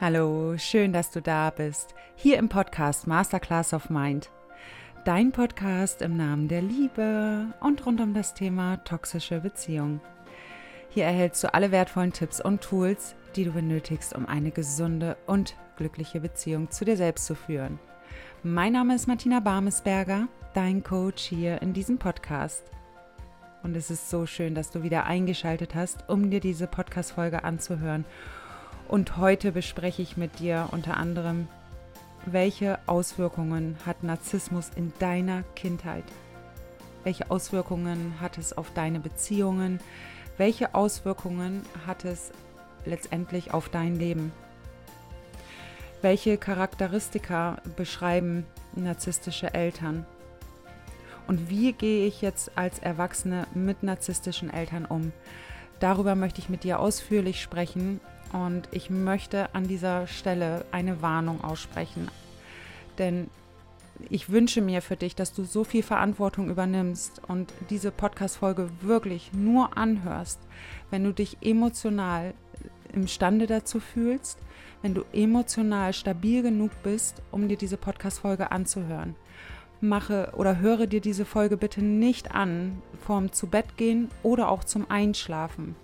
Hallo, schön, dass du da bist. Hier im Podcast Masterclass of Mind. Dein Podcast im Namen der Liebe und rund um das Thema toxische Beziehung. Hier erhältst du alle wertvollen Tipps und Tools, die du benötigst, um eine gesunde und glückliche Beziehung zu dir selbst zu führen. Mein Name ist Martina Barmesberger, dein Coach hier in diesem Podcast. Und es ist so schön, dass du wieder eingeschaltet hast, um dir diese Podcast-Folge anzuhören und heute bespreche ich mit dir unter anderem, welche Auswirkungen hat Narzissmus in deiner Kindheit? Welche Auswirkungen hat es auf deine Beziehungen? Welche Auswirkungen hat es letztendlich auf dein Leben? Welche Charakteristika beschreiben narzisstische Eltern? Und wie gehe ich jetzt als Erwachsene mit narzisstischen Eltern um? Darüber möchte ich mit dir ausführlich sprechen und ich möchte an dieser Stelle eine Warnung aussprechen. Denn ich wünsche mir für dich, dass du so viel Verantwortung übernimmst und diese Podcast-Folge wirklich nur anhörst, wenn du dich emotional imstande dazu fühlst, wenn du emotional stabil genug bist, um dir diese Podcast-Folge anzuhören. Mache oder höre dir diese Folge bitte nicht an vorm zu Bett gehen oder auch zum Einschlafen.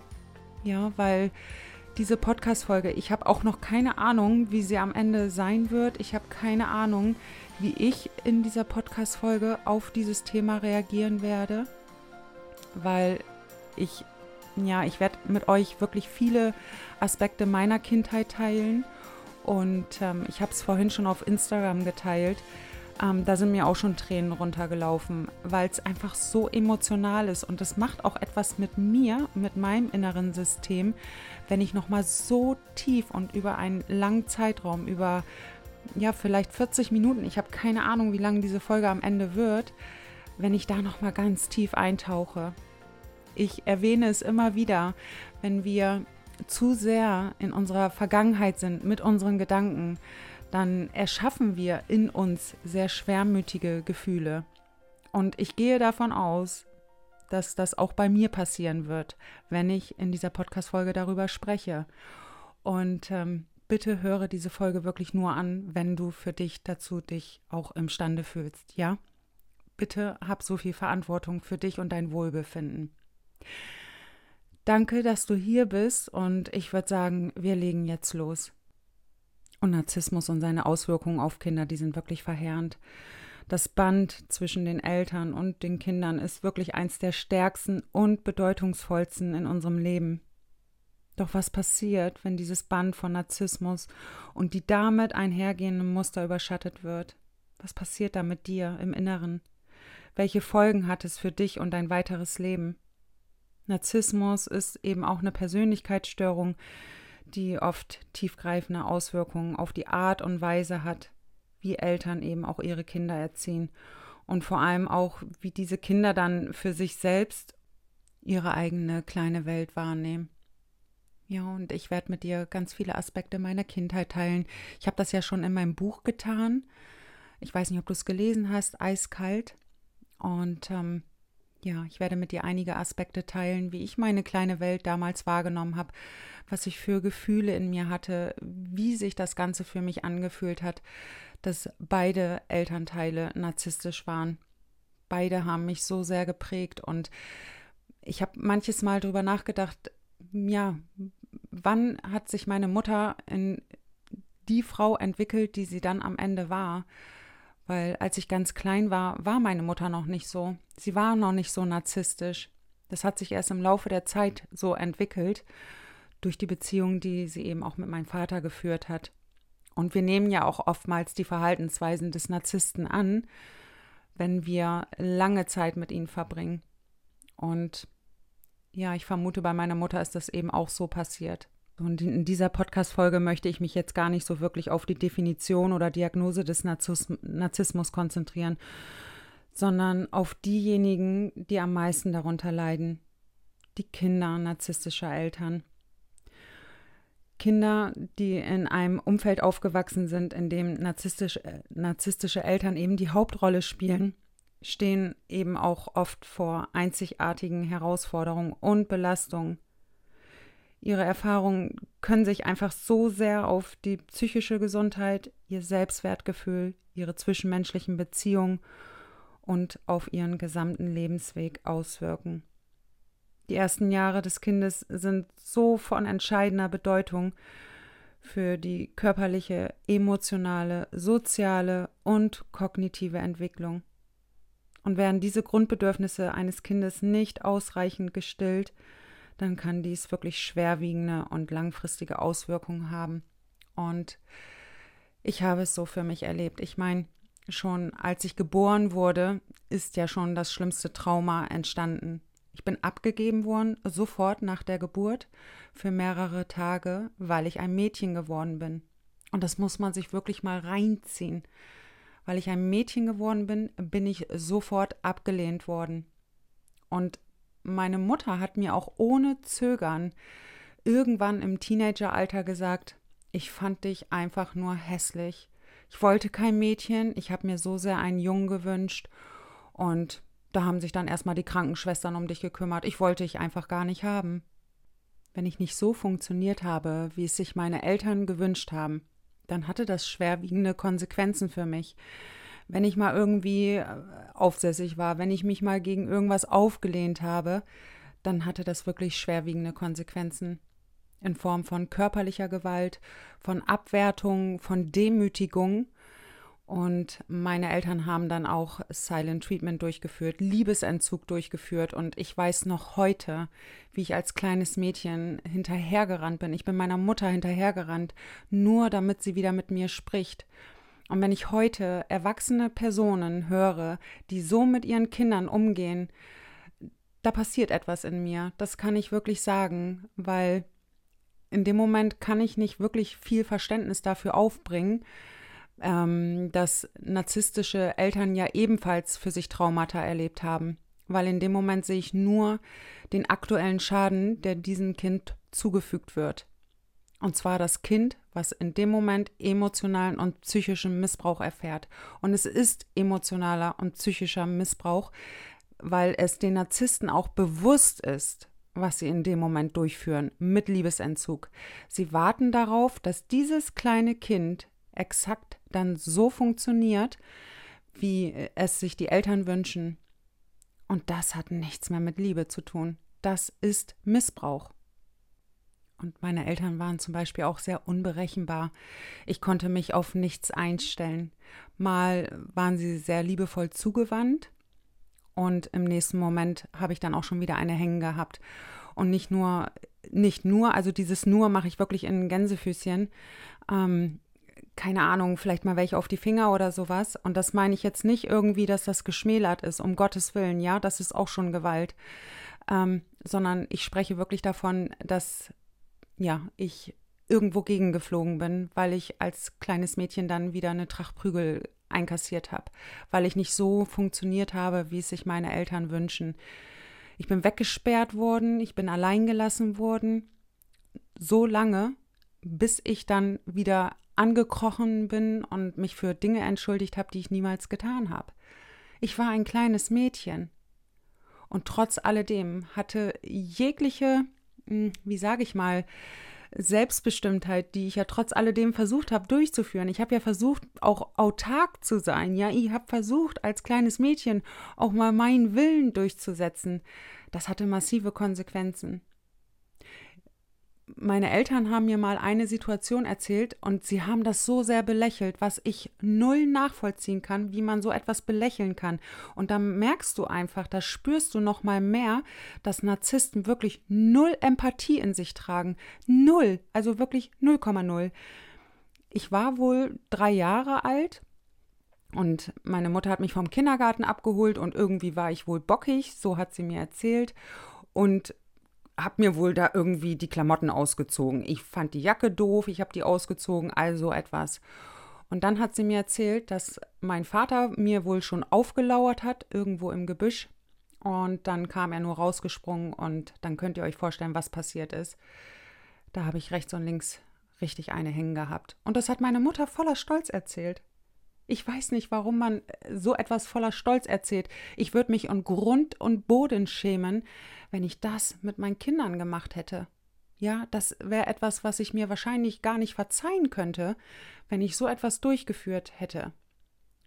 Ja, weil diese Podcast-Folge. Ich habe auch noch keine Ahnung, wie sie am Ende sein wird. Ich habe keine Ahnung, wie ich in dieser Podcast-Folge auf dieses Thema reagieren werde, weil ich, ja, ich werde mit euch wirklich viele Aspekte meiner Kindheit teilen und ähm, ich habe es vorhin schon auf Instagram geteilt. Ähm, da sind mir auch schon Tränen runtergelaufen, weil es einfach so emotional ist und das macht auch etwas mit mir, mit meinem inneren System, wenn ich nochmal so tief und über einen langen Zeitraum, über ja vielleicht 40 Minuten, ich habe keine Ahnung, wie lange diese Folge am Ende wird, wenn ich da nochmal ganz tief eintauche. Ich erwähne es immer wieder, wenn wir zu sehr in unserer Vergangenheit sind mit unseren Gedanken, dann erschaffen wir in uns sehr schwermütige Gefühle. Und ich gehe davon aus, dass das auch bei mir passieren wird, wenn ich in dieser Podcast-Folge darüber spreche. Und ähm, bitte höre diese Folge wirklich nur an, wenn du für dich dazu dich auch imstande fühlst, ja? Bitte hab so viel Verantwortung für dich und dein Wohlbefinden. Danke, dass du hier bist und ich würde sagen, wir legen jetzt los. Und Narzissmus und seine Auswirkungen auf Kinder, die sind wirklich verheerend. Das Band zwischen den Eltern und den Kindern ist wirklich eins der stärksten und bedeutungsvollsten in unserem Leben. Doch was passiert, wenn dieses Band von Narzissmus und die damit einhergehenden Muster überschattet wird? Was passiert da mit dir im Inneren? Welche Folgen hat es für dich und dein weiteres Leben? Narzissmus ist eben auch eine Persönlichkeitsstörung, die oft tiefgreifende Auswirkungen auf die Art und Weise hat, wie Eltern eben auch ihre Kinder erziehen und vor allem auch, wie diese Kinder dann für sich selbst ihre eigene kleine Welt wahrnehmen. Ja, und ich werde mit dir ganz viele Aspekte meiner Kindheit teilen. Ich habe das ja schon in meinem Buch getan. Ich weiß nicht, ob du es gelesen hast, Eiskalt. Und ähm, ja, ich werde mit dir einige Aspekte teilen, wie ich meine kleine Welt damals wahrgenommen habe, was ich für Gefühle in mir hatte, wie sich das Ganze für mich angefühlt hat, dass beide Elternteile narzisstisch waren. Beide haben mich so sehr geprägt und ich habe manches Mal darüber nachgedacht, ja, wann hat sich meine Mutter in die Frau entwickelt, die sie dann am Ende war? Weil als ich ganz klein war, war meine Mutter noch nicht so. Sie war noch nicht so narzisstisch. Das hat sich erst im Laufe der Zeit so entwickelt, durch die Beziehung, die sie eben auch mit meinem Vater geführt hat. Und wir nehmen ja auch oftmals die Verhaltensweisen des Narzissten an, wenn wir lange Zeit mit ihnen verbringen. Und ja, ich vermute, bei meiner Mutter ist das eben auch so passiert. Und in dieser Podcast-Folge möchte ich mich jetzt gar nicht so wirklich auf die Definition oder Diagnose des Narzissmus konzentrieren, sondern auf diejenigen, die am meisten darunter leiden. Die Kinder narzisstischer Eltern. Kinder, die in einem Umfeld aufgewachsen sind, in dem narzisstisch, äh, narzisstische Eltern eben die Hauptrolle spielen, stehen eben auch oft vor einzigartigen Herausforderungen und Belastungen. Ihre Erfahrungen können sich einfach so sehr auf die psychische Gesundheit, ihr Selbstwertgefühl, ihre zwischenmenschlichen Beziehungen und auf ihren gesamten Lebensweg auswirken. Die ersten Jahre des Kindes sind so von entscheidender Bedeutung für die körperliche, emotionale, soziale und kognitive Entwicklung. Und werden diese Grundbedürfnisse eines Kindes nicht ausreichend gestillt, dann kann dies wirklich schwerwiegende und langfristige Auswirkungen haben. Und ich habe es so für mich erlebt. Ich meine, schon als ich geboren wurde, ist ja schon das schlimmste Trauma entstanden. Ich bin abgegeben worden, sofort nach der Geburt, für mehrere Tage, weil ich ein Mädchen geworden bin. Und das muss man sich wirklich mal reinziehen. Weil ich ein Mädchen geworden bin, bin ich sofort abgelehnt worden. Und meine Mutter hat mir auch ohne Zögern irgendwann im Teenageralter gesagt, ich fand dich einfach nur hässlich. Ich wollte kein Mädchen, ich habe mir so sehr einen Jungen gewünscht und da haben sich dann erstmal die Krankenschwestern um dich gekümmert. Ich wollte dich einfach gar nicht haben. Wenn ich nicht so funktioniert habe, wie es sich meine Eltern gewünscht haben, dann hatte das schwerwiegende Konsequenzen für mich. Wenn ich mal irgendwie äh, aufsässig war, wenn ich mich mal gegen irgendwas aufgelehnt habe, dann hatte das wirklich schwerwiegende Konsequenzen in Form von körperlicher Gewalt, von Abwertung, von Demütigung. Und meine Eltern haben dann auch Silent Treatment durchgeführt, Liebesentzug durchgeführt. Und ich weiß noch heute, wie ich als kleines Mädchen hinterhergerannt bin. Ich bin meiner Mutter hinterhergerannt, nur damit sie wieder mit mir spricht. Und wenn ich heute erwachsene Personen höre, die so mit ihren Kindern umgehen, da passiert etwas in mir. Das kann ich wirklich sagen, weil in dem Moment kann ich nicht wirklich viel Verständnis dafür aufbringen, ähm, dass narzisstische Eltern ja ebenfalls für sich Traumata erlebt haben. Weil in dem Moment sehe ich nur den aktuellen Schaden, der diesem Kind zugefügt wird. Und zwar das Kind, was in dem Moment emotionalen und psychischen Missbrauch erfährt. Und es ist emotionaler und psychischer Missbrauch, weil es den Narzissten auch bewusst ist, was sie in dem Moment durchführen mit Liebesentzug. Sie warten darauf, dass dieses kleine Kind exakt dann so funktioniert, wie es sich die Eltern wünschen. Und das hat nichts mehr mit Liebe zu tun. Das ist Missbrauch. Und meine Eltern waren zum Beispiel auch sehr unberechenbar. Ich konnte mich auf nichts einstellen. Mal waren sie sehr liebevoll zugewandt und im nächsten Moment habe ich dann auch schon wieder eine hängen gehabt. Und nicht nur, nicht nur, also dieses nur mache ich wirklich in Gänsefüßchen. Ähm, keine Ahnung, vielleicht mal welche auf die Finger oder sowas. Und das meine ich jetzt nicht irgendwie, dass das geschmälert ist, um Gottes Willen, ja, das ist auch schon Gewalt. Ähm, sondern ich spreche wirklich davon, dass ja, ich irgendwo gegengeflogen bin, weil ich als kleines Mädchen dann wieder eine Tracht Prügel einkassiert habe, weil ich nicht so funktioniert habe, wie es sich meine Eltern wünschen. Ich bin weggesperrt worden, ich bin allein gelassen worden, so lange, bis ich dann wieder angekrochen bin und mich für Dinge entschuldigt habe, die ich niemals getan habe. Ich war ein kleines Mädchen. Und trotz alledem hatte jegliche wie sage ich mal, Selbstbestimmtheit, die ich ja trotz alledem versucht habe durchzuführen. Ich habe ja versucht, auch autark zu sein. Ja, ich habe versucht, als kleines Mädchen auch mal meinen Willen durchzusetzen. Das hatte massive Konsequenzen meine Eltern haben mir mal eine Situation erzählt und sie haben das so sehr belächelt, was ich null nachvollziehen kann, wie man so etwas belächeln kann. Und da merkst du einfach, da spürst du noch mal mehr, dass Narzissten wirklich null Empathie in sich tragen. Null, also wirklich 0,0. Ich war wohl drei Jahre alt und meine Mutter hat mich vom Kindergarten abgeholt und irgendwie war ich wohl bockig, so hat sie mir erzählt. Und habe mir wohl da irgendwie die Klamotten ausgezogen. Ich fand die Jacke doof, ich habe die ausgezogen, also etwas. Und dann hat sie mir erzählt, dass mein Vater mir wohl schon aufgelauert hat, irgendwo im Gebüsch. Und dann kam er nur rausgesprungen und dann könnt ihr euch vorstellen, was passiert ist. Da habe ich rechts und links richtig eine hängen gehabt. Und das hat meine Mutter voller Stolz erzählt. Ich weiß nicht, warum man so etwas voller Stolz erzählt. Ich würde mich um Grund und Boden schämen, wenn ich das mit meinen Kindern gemacht hätte. Ja, das wäre etwas, was ich mir wahrscheinlich gar nicht verzeihen könnte, wenn ich so etwas durchgeführt hätte.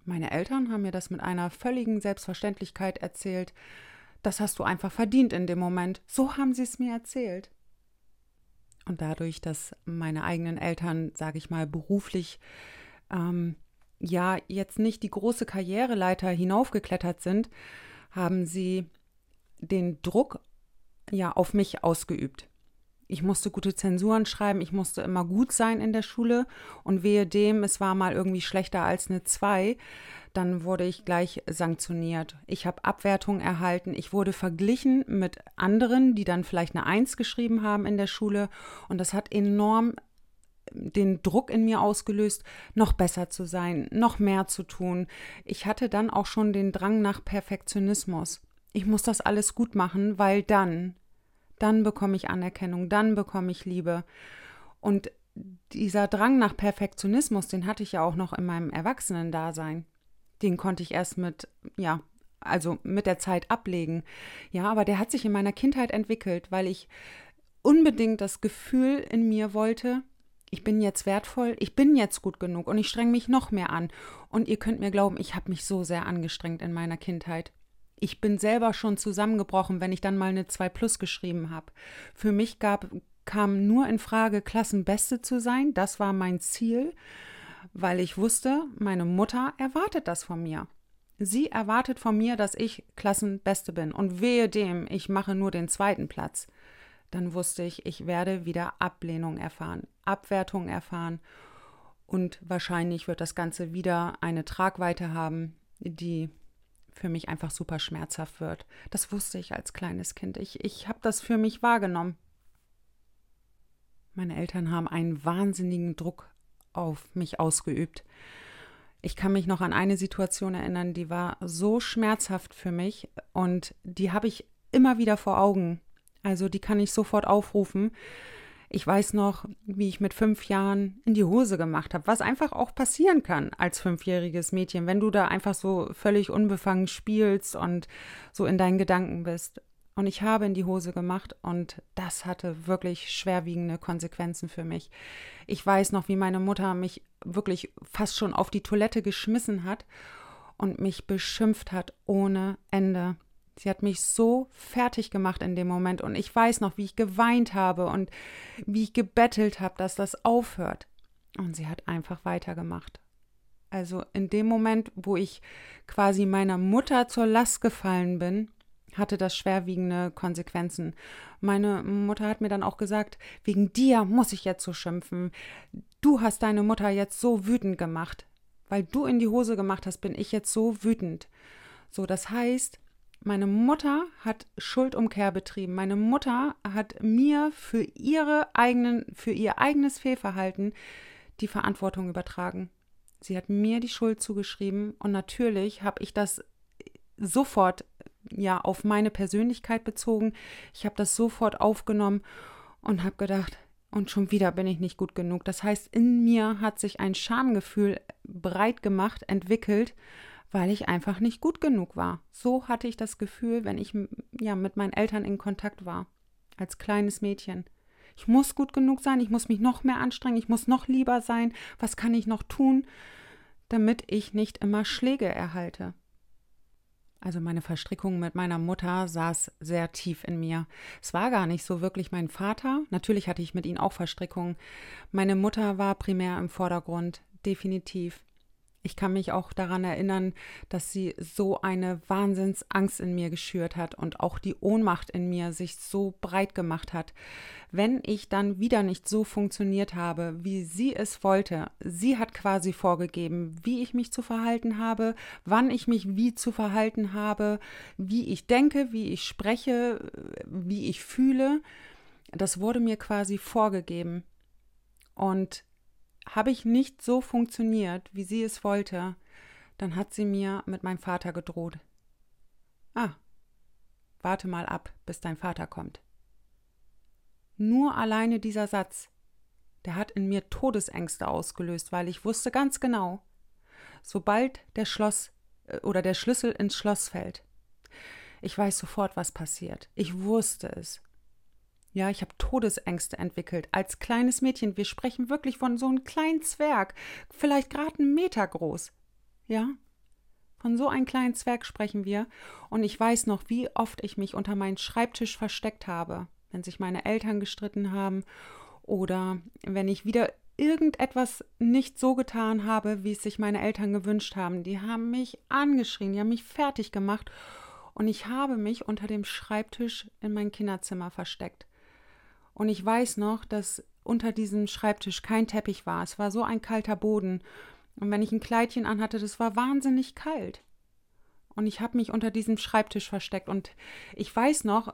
Meine Eltern haben mir das mit einer völligen Selbstverständlichkeit erzählt. Das hast du einfach verdient in dem Moment. So haben sie es mir erzählt. Und dadurch, dass meine eigenen Eltern, sage ich mal, beruflich ähm, ja jetzt nicht die große Karriereleiter hinaufgeklettert sind, haben sie den Druck ja auf mich ausgeübt. Ich musste gute Zensuren schreiben, ich musste immer gut sein in der Schule und wehe dem, es war mal irgendwie schlechter als eine 2, dann wurde ich gleich sanktioniert. Ich habe Abwertungen erhalten, ich wurde verglichen mit anderen, die dann vielleicht eine 1 geschrieben haben in der Schule und das hat enorm den Druck in mir ausgelöst, noch besser zu sein, noch mehr zu tun. Ich hatte dann auch schon den Drang nach Perfektionismus. Ich muss das alles gut machen, weil dann, dann bekomme ich Anerkennung, dann bekomme ich Liebe. Und dieser Drang nach Perfektionismus, den hatte ich ja auch noch in meinem Erwachsenen-Dasein. Den konnte ich erst mit, ja, also mit der Zeit ablegen. Ja, aber der hat sich in meiner Kindheit entwickelt, weil ich unbedingt das Gefühl in mir wollte, ich bin jetzt wertvoll, ich bin jetzt gut genug und ich strenge mich noch mehr an. Und ihr könnt mir glauben, ich habe mich so sehr angestrengt in meiner Kindheit. Ich bin selber schon zusammengebrochen, wenn ich dann mal eine 2 Plus geschrieben habe. Für mich gab, kam nur in Frage, Klassenbeste zu sein. Das war mein Ziel, weil ich wusste, meine Mutter erwartet das von mir. Sie erwartet von mir, dass ich Klassenbeste bin. Und wehe dem, ich mache nur den zweiten Platz dann wusste ich, ich werde wieder Ablehnung erfahren, Abwertung erfahren und wahrscheinlich wird das Ganze wieder eine Tragweite haben, die für mich einfach super schmerzhaft wird. Das wusste ich als kleines Kind. Ich, ich habe das für mich wahrgenommen. Meine Eltern haben einen wahnsinnigen Druck auf mich ausgeübt. Ich kann mich noch an eine Situation erinnern, die war so schmerzhaft für mich und die habe ich immer wieder vor Augen. Also die kann ich sofort aufrufen. Ich weiß noch, wie ich mit fünf Jahren in die Hose gemacht habe, was einfach auch passieren kann als fünfjähriges Mädchen, wenn du da einfach so völlig unbefangen spielst und so in deinen Gedanken bist. Und ich habe in die Hose gemacht und das hatte wirklich schwerwiegende Konsequenzen für mich. Ich weiß noch, wie meine Mutter mich wirklich fast schon auf die Toilette geschmissen hat und mich beschimpft hat ohne Ende. Sie hat mich so fertig gemacht in dem Moment und ich weiß noch, wie ich geweint habe und wie ich gebettelt habe, dass das aufhört. Und sie hat einfach weitergemacht. Also in dem Moment, wo ich quasi meiner Mutter zur Last gefallen bin, hatte das schwerwiegende Konsequenzen. Meine Mutter hat mir dann auch gesagt, wegen dir muss ich jetzt so schimpfen. Du hast deine Mutter jetzt so wütend gemacht. Weil du in die Hose gemacht hast, bin ich jetzt so wütend. So, das heißt, meine Mutter hat Schuldumkehr betrieben. Meine Mutter hat mir für ihre eigenen, für ihr eigenes Fehlverhalten die Verantwortung übertragen. Sie hat mir die Schuld zugeschrieben und natürlich habe ich das sofort ja auf meine Persönlichkeit bezogen. Ich habe das sofort aufgenommen und habe gedacht, und schon wieder bin ich nicht gut genug. Das heißt, in mir hat sich ein Schamgefühl breit gemacht, entwickelt weil ich einfach nicht gut genug war. So hatte ich das Gefühl, wenn ich ja mit meinen Eltern in Kontakt war, als kleines Mädchen. Ich muss gut genug sein, ich muss mich noch mehr anstrengen, ich muss noch lieber sein. Was kann ich noch tun, damit ich nicht immer Schläge erhalte? Also meine Verstrickung mit meiner Mutter saß sehr tief in mir. Es war gar nicht so wirklich mein Vater. Natürlich hatte ich mit ihm auch Verstrickungen. Meine Mutter war primär im Vordergrund, definitiv. Ich kann mich auch daran erinnern, dass sie so eine Wahnsinnsangst in mir geschürt hat und auch die Ohnmacht in mir sich so breit gemacht hat. Wenn ich dann wieder nicht so funktioniert habe, wie sie es wollte, sie hat quasi vorgegeben, wie ich mich zu verhalten habe, wann ich mich wie zu verhalten habe, wie ich denke, wie ich spreche, wie ich fühle. Das wurde mir quasi vorgegeben. Und habe ich nicht so funktioniert, wie sie es wollte, dann hat sie mir mit meinem Vater gedroht. Ah, warte mal ab, bis dein Vater kommt. Nur alleine dieser Satz, der hat in mir Todesängste ausgelöst, weil ich wusste ganz genau, sobald der Schloss äh, oder der Schlüssel ins Schloss fällt, ich weiß sofort, was passiert. Ich wusste es. Ja, ich habe Todesängste entwickelt. Als kleines Mädchen, wir sprechen wirklich von so einem kleinen Zwerg, vielleicht gerade einen Meter groß. Ja, von so einem kleinen Zwerg sprechen wir. Und ich weiß noch, wie oft ich mich unter meinen Schreibtisch versteckt habe, wenn sich meine Eltern gestritten haben oder wenn ich wieder irgendetwas nicht so getan habe, wie es sich meine Eltern gewünscht haben. Die haben mich angeschrien, die haben mich fertig gemacht und ich habe mich unter dem Schreibtisch in mein Kinderzimmer versteckt. Und ich weiß noch, dass unter diesem Schreibtisch kein Teppich war. Es war so ein kalter Boden. Und wenn ich ein Kleidchen anhatte, das war wahnsinnig kalt. Und ich habe mich unter diesem Schreibtisch versteckt. Und ich weiß noch,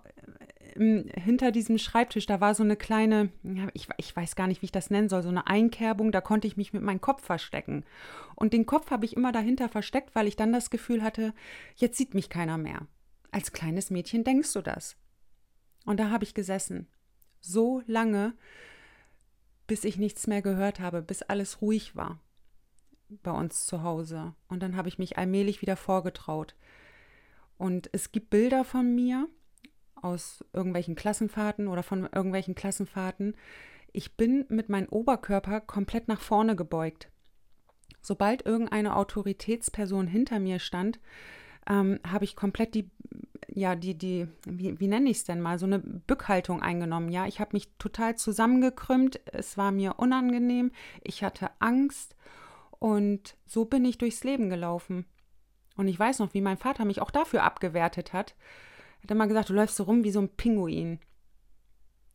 hinter diesem Schreibtisch, da war so eine kleine, ich, ich weiß gar nicht, wie ich das nennen soll, so eine Einkerbung, da konnte ich mich mit meinem Kopf verstecken. Und den Kopf habe ich immer dahinter versteckt, weil ich dann das Gefühl hatte, jetzt sieht mich keiner mehr. Als kleines Mädchen denkst du das. Und da habe ich gesessen so lange, bis ich nichts mehr gehört habe, bis alles ruhig war bei uns zu Hause. Und dann habe ich mich allmählich wieder vorgetraut. Und es gibt Bilder von mir aus irgendwelchen Klassenfahrten oder von irgendwelchen Klassenfahrten. Ich bin mit meinem Oberkörper komplett nach vorne gebeugt. Sobald irgendeine Autoritätsperson hinter mir stand, ähm, habe ich komplett die ja, die, die, wie, wie nenne ich es denn mal, so eine Bückhaltung eingenommen. Ja, ich habe mich total zusammengekrümmt. Es war mir unangenehm. Ich hatte Angst. Und so bin ich durchs Leben gelaufen. Und ich weiß noch, wie mein Vater mich auch dafür abgewertet hat. Er hat immer gesagt, du läufst so rum wie so ein Pinguin.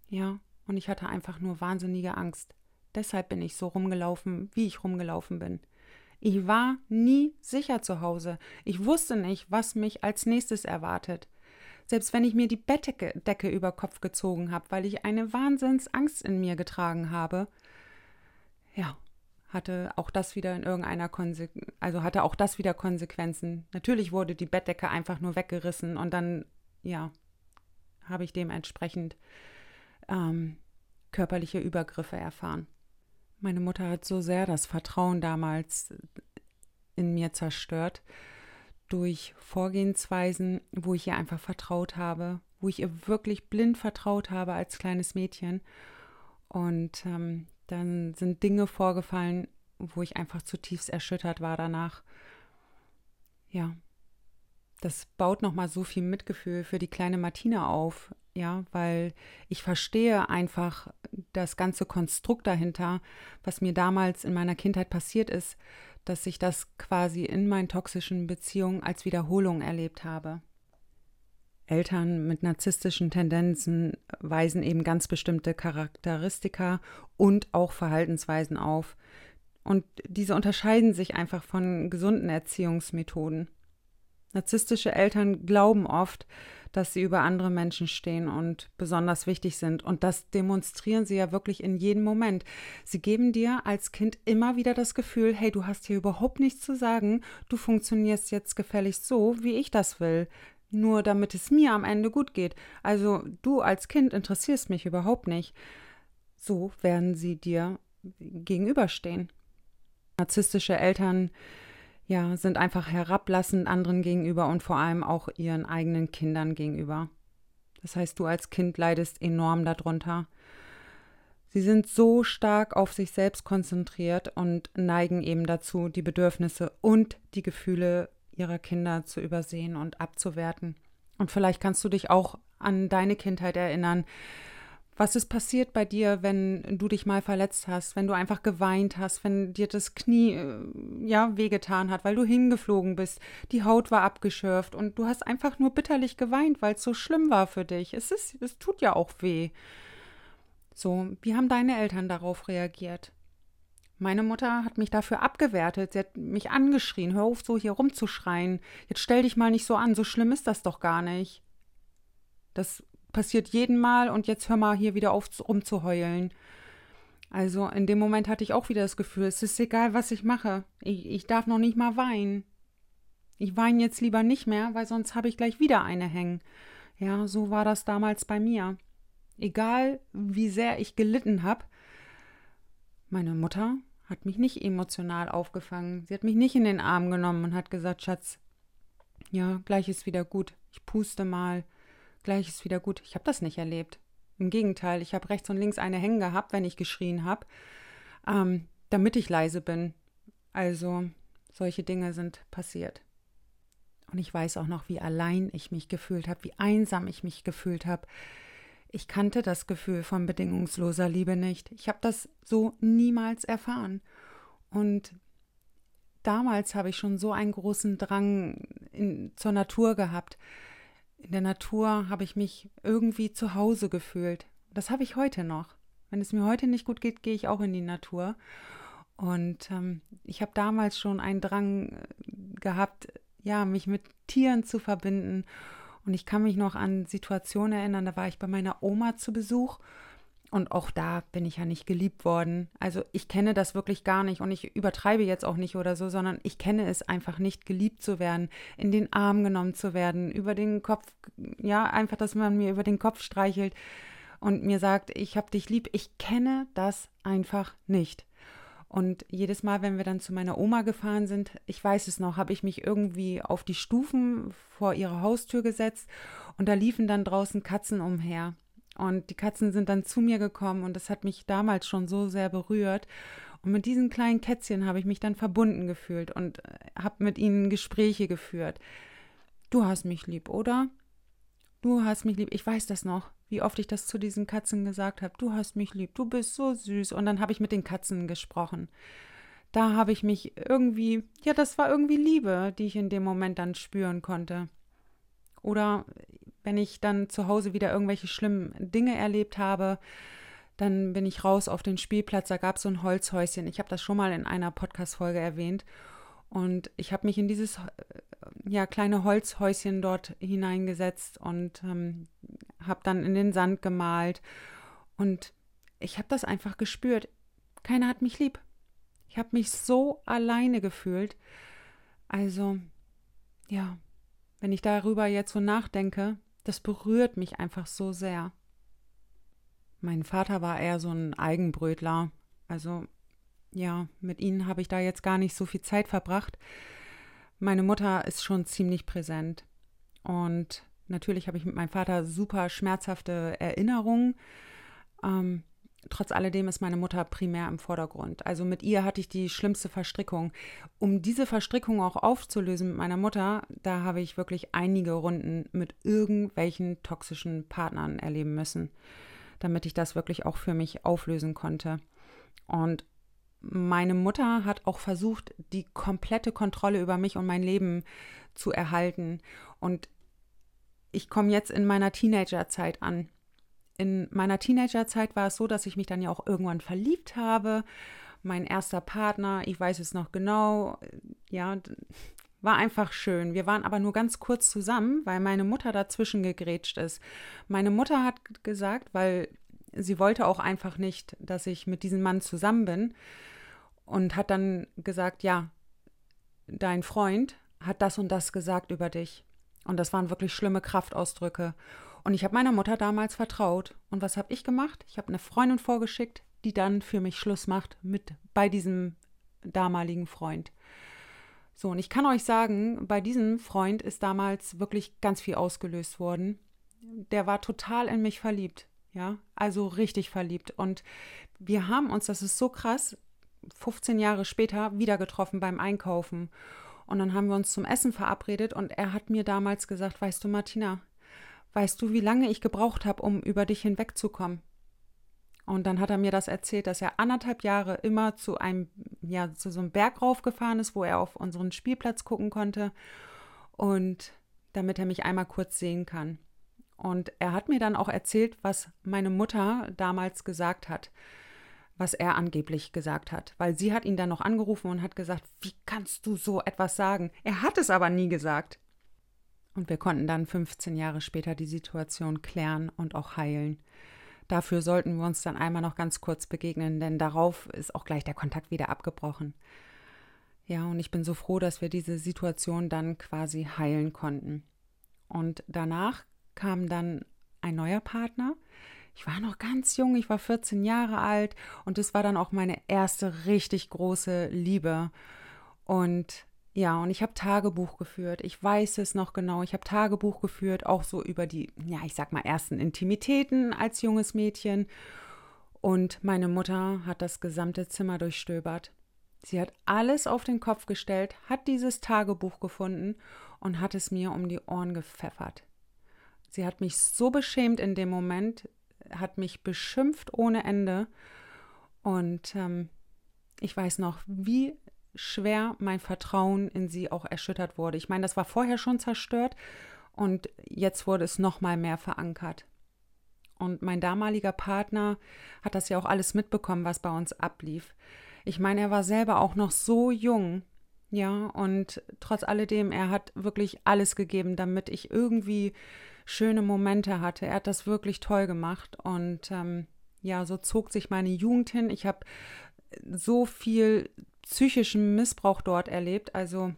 Ja, und ich hatte einfach nur wahnsinnige Angst. Deshalb bin ich so rumgelaufen, wie ich rumgelaufen bin. Ich war nie sicher zu Hause. Ich wusste nicht, was mich als nächstes erwartet. Selbst wenn ich mir die Bettdecke Decke über Kopf gezogen habe, weil ich eine Wahnsinnsangst in mir getragen habe, ja, hatte auch das wieder in irgendeiner Konse also hatte auch das wieder Konsequenzen. Natürlich wurde die Bettdecke einfach nur weggerissen und dann, ja, habe ich dementsprechend ähm, körperliche Übergriffe erfahren. Meine Mutter hat so sehr das Vertrauen damals in mir zerstört durch Vorgehensweisen, wo ich ihr einfach vertraut habe, wo ich ihr wirklich blind vertraut habe als kleines Mädchen. Und ähm, dann sind Dinge vorgefallen, wo ich einfach zutiefst erschüttert war danach. Ja, das baut nochmal so viel Mitgefühl für die kleine Martina auf, ja, weil ich verstehe einfach das ganze Konstrukt dahinter, was mir damals in meiner Kindheit passiert ist, dass ich das quasi in meinen toxischen Beziehungen als Wiederholung erlebt habe. Eltern mit narzisstischen Tendenzen weisen eben ganz bestimmte Charakteristika und auch Verhaltensweisen auf. Und diese unterscheiden sich einfach von gesunden Erziehungsmethoden. Narzisstische Eltern glauben oft, dass sie über andere Menschen stehen und besonders wichtig sind. Und das demonstrieren sie ja wirklich in jedem Moment. Sie geben dir als Kind immer wieder das Gefühl, hey, du hast hier überhaupt nichts zu sagen, du funktionierst jetzt gefälligst so, wie ich das will. Nur damit es mir am Ende gut geht. Also du als Kind interessierst mich überhaupt nicht. So werden sie dir gegenüberstehen. Narzisstische Eltern ja, sind einfach herablassend anderen gegenüber und vor allem auch ihren eigenen Kindern gegenüber. Das heißt, du als Kind leidest enorm darunter. Sie sind so stark auf sich selbst konzentriert und neigen eben dazu, die Bedürfnisse und die Gefühle ihrer Kinder zu übersehen und abzuwerten. Und vielleicht kannst du dich auch an deine Kindheit erinnern, was ist passiert bei dir, wenn du dich mal verletzt hast, wenn du einfach geweint hast, wenn dir das Knie äh, ja wehgetan hat, weil du hingeflogen bist, die Haut war abgeschürft und du hast einfach nur bitterlich geweint, weil es so schlimm war für dich. Es ist, es tut ja auch weh. So, wie haben deine Eltern darauf reagiert? Meine Mutter hat mich dafür abgewertet. Sie hat mich angeschrien. Hör auf, so hier rumzuschreien. Jetzt stell dich mal nicht so an. So schlimm ist das doch gar nicht. Das passiert jeden Mal und jetzt hör mal hier wieder auf rumzuheulen. Also in dem Moment hatte ich auch wieder das Gefühl, es ist egal, was ich mache. Ich, ich darf noch nicht mal weinen. Ich weine jetzt lieber nicht mehr, weil sonst habe ich gleich wieder eine hängen. Ja, so war das damals bei mir. Egal, wie sehr ich gelitten habe, meine Mutter hat mich nicht emotional aufgefangen. Sie hat mich nicht in den Arm genommen und hat gesagt, Schatz, ja, gleich ist wieder gut. Ich puste mal gleich ist wieder gut. Ich habe das nicht erlebt. Im Gegenteil, ich habe rechts und links eine hängen gehabt, wenn ich geschrien habe, ähm, damit ich leise bin. Also solche Dinge sind passiert. Und ich weiß auch noch, wie allein ich mich gefühlt habe, wie einsam ich mich gefühlt habe. Ich kannte das Gefühl von bedingungsloser Liebe nicht. Ich habe das so niemals erfahren. Und damals habe ich schon so einen großen Drang in, zur Natur gehabt. In der Natur habe ich mich irgendwie zu Hause gefühlt. Das habe ich heute noch. Wenn es mir heute nicht gut geht, gehe ich auch in die Natur. Und ähm, ich habe damals schon einen Drang äh, gehabt, ja, mich mit Tieren zu verbinden. Und ich kann mich noch an Situationen erinnern, da war ich bei meiner Oma zu Besuch und auch da bin ich ja nicht geliebt worden. Also ich kenne das wirklich gar nicht und ich übertreibe jetzt auch nicht oder so, sondern ich kenne es einfach nicht, geliebt zu werden, in den Arm genommen zu werden, über den Kopf, ja, einfach, dass man mir über den Kopf streichelt und mir sagt, ich hab dich lieb. Ich kenne das einfach nicht. Und jedes Mal, wenn wir dann zu meiner Oma gefahren sind, ich weiß es noch, habe ich mich irgendwie auf die Stufen vor ihrer Haustür gesetzt und da liefen dann draußen Katzen umher. Und die Katzen sind dann zu mir gekommen und das hat mich damals schon so sehr berührt. Und mit diesen kleinen Kätzchen habe ich mich dann verbunden gefühlt und äh, habe mit ihnen Gespräche geführt. Du hast mich lieb, oder? Du hast mich lieb. Ich weiß das noch, wie oft ich das zu diesen Katzen gesagt habe. Du hast mich lieb, du bist so süß. Und dann habe ich mit den Katzen gesprochen. Da habe ich mich irgendwie, ja, das war irgendwie Liebe, die ich in dem Moment dann spüren konnte. Oder wenn ich dann zu Hause wieder irgendwelche schlimmen Dinge erlebt habe, dann bin ich raus auf den Spielplatz. Da gab es so ein Holzhäuschen. Ich habe das schon mal in einer Podcast-Folge erwähnt. Und ich habe mich in dieses äh, ja, kleine Holzhäuschen dort hineingesetzt und ähm, habe dann in den Sand gemalt. Und ich habe das einfach gespürt. Keiner hat mich lieb. Ich habe mich so alleine gefühlt. Also, ja, wenn ich darüber jetzt so nachdenke, das berührt mich einfach so sehr. Mein Vater war eher so ein Eigenbrötler. Also ja, mit ihnen habe ich da jetzt gar nicht so viel Zeit verbracht. Meine Mutter ist schon ziemlich präsent. Und natürlich habe ich mit meinem Vater super schmerzhafte Erinnerungen. Ähm, trotz alledem ist meine Mutter primär im Vordergrund. Also mit ihr hatte ich die schlimmste Verstrickung. Um diese Verstrickung auch aufzulösen mit meiner Mutter, da habe ich wirklich einige Runden mit irgendwelchen toxischen Partnern erleben müssen, damit ich das wirklich auch für mich auflösen konnte. Und meine Mutter hat auch versucht, die komplette Kontrolle über mich und mein Leben zu erhalten. Und ich komme jetzt in meiner Teenagerzeit an in meiner Teenagerzeit war es so, dass ich mich dann ja auch irgendwann verliebt habe. Mein erster Partner, ich weiß es noch genau, ja, war einfach schön. Wir waren aber nur ganz kurz zusammen, weil meine Mutter dazwischen gegrätscht ist. Meine Mutter hat gesagt, weil sie wollte auch einfach nicht, dass ich mit diesem Mann zusammen bin und hat dann gesagt, ja, dein Freund hat das und das gesagt über dich. Und das waren wirklich schlimme Kraftausdrücke. Und ich habe meiner Mutter damals vertraut. Und was habe ich gemacht? Ich habe eine Freundin vorgeschickt, die dann für mich Schluss macht mit bei diesem damaligen Freund. So, und ich kann euch sagen, bei diesem Freund ist damals wirklich ganz viel ausgelöst worden. Der war total in mich verliebt, ja, also richtig verliebt. Und wir haben uns, das ist so krass, 15 Jahre später wieder getroffen beim Einkaufen. Und dann haben wir uns zum Essen verabredet und er hat mir damals gesagt, weißt du, Martina, Weißt du, wie lange ich gebraucht habe, um über dich hinwegzukommen? Und dann hat er mir das erzählt, dass er anderthalb Jahre immer zu einem, ja, zu so einem Berg raufgefahren ist, wo er auf unseren Spielplatz gucken konnte. Und damit er mich einmal kurz sehen kann. Und er hat mir dann auch erzählt, was meine Mutter damals gesagt hat, was er angeblich gesagt hat. Weil sie hat ihn dann noch angerufen und hat gesagt, wie kannst du so etwas sagen? Er hat es aber nie gesagt. Und wir konnten dann 15 Jahre später die Situation klären und auch heilen. Dafür sollten wir uns dann einmal noch ganz kurz begegnen, denn darauf ist auch gleich der Kontakt wieder abgebrochen. Ja, und ich bin so froh, dass wir diese Situation dann quasi heilen konnten. Und danach kam dann ein neuer Partner. Ich war noch ganz jung, ich war 14 Jahre alt und es war dann auch meine erste richtig große Liebe. Und Ja, und ich habe Tagebuch geführt. Ich weiß es noch genau. Ich habe Tagebuch geführt, auch so über die, ja, ich sag mal, ersten Intimitäten als junges Mädchen. Und meine Mutter hat das gesamte Zimmer durchstöbert. Sie hat alles auf den Kopf gestellt, hat dieses Tagebuch gefunden und hat es mir um die Ohren gepfeffert. Sie hat mich so beschämt in dem Moment, hat mich beschimpft ohne Ende. Und ähm, ich weiß noch, wie schwer mein Vertrauen in sie auch erschüttert wurde. Ich meine, das war vorher schon zerstört und jetzt wurde es noch mal mehr verankert. Und mein damaliger Partner hat das ja auch alles mitbekommen, was bei uns ablief. Ich meine, er war selber auch noch so jung, ja, und trotz alledem, er hat wirklich alles gegeben, damit ich irgendwie schöne Momente hatte. Er hat das wirklich toll gemacht und ähm, ja, so zog sich meine Jugend hin. Ich habe so viel psychischen Missbrauch dort erlebt. Also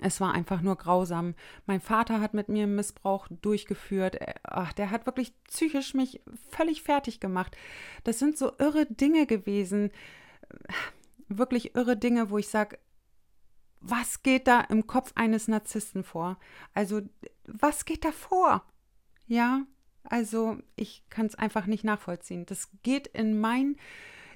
es war einfach nur grausam. Mein Vater hat mit mir Missbrauch durchgeführt. Ach, der hat wirklich psychisch mich völlig fertig gemacht. Das sind so irre Dinge gewesen. Wirklich irre Dinge, wo ich sage, was geht da im Kopf eines Narzissten vor? Also, was geht da vor? Ja, also ich kann es einfach nicht nachvollziehen. Das geht in mein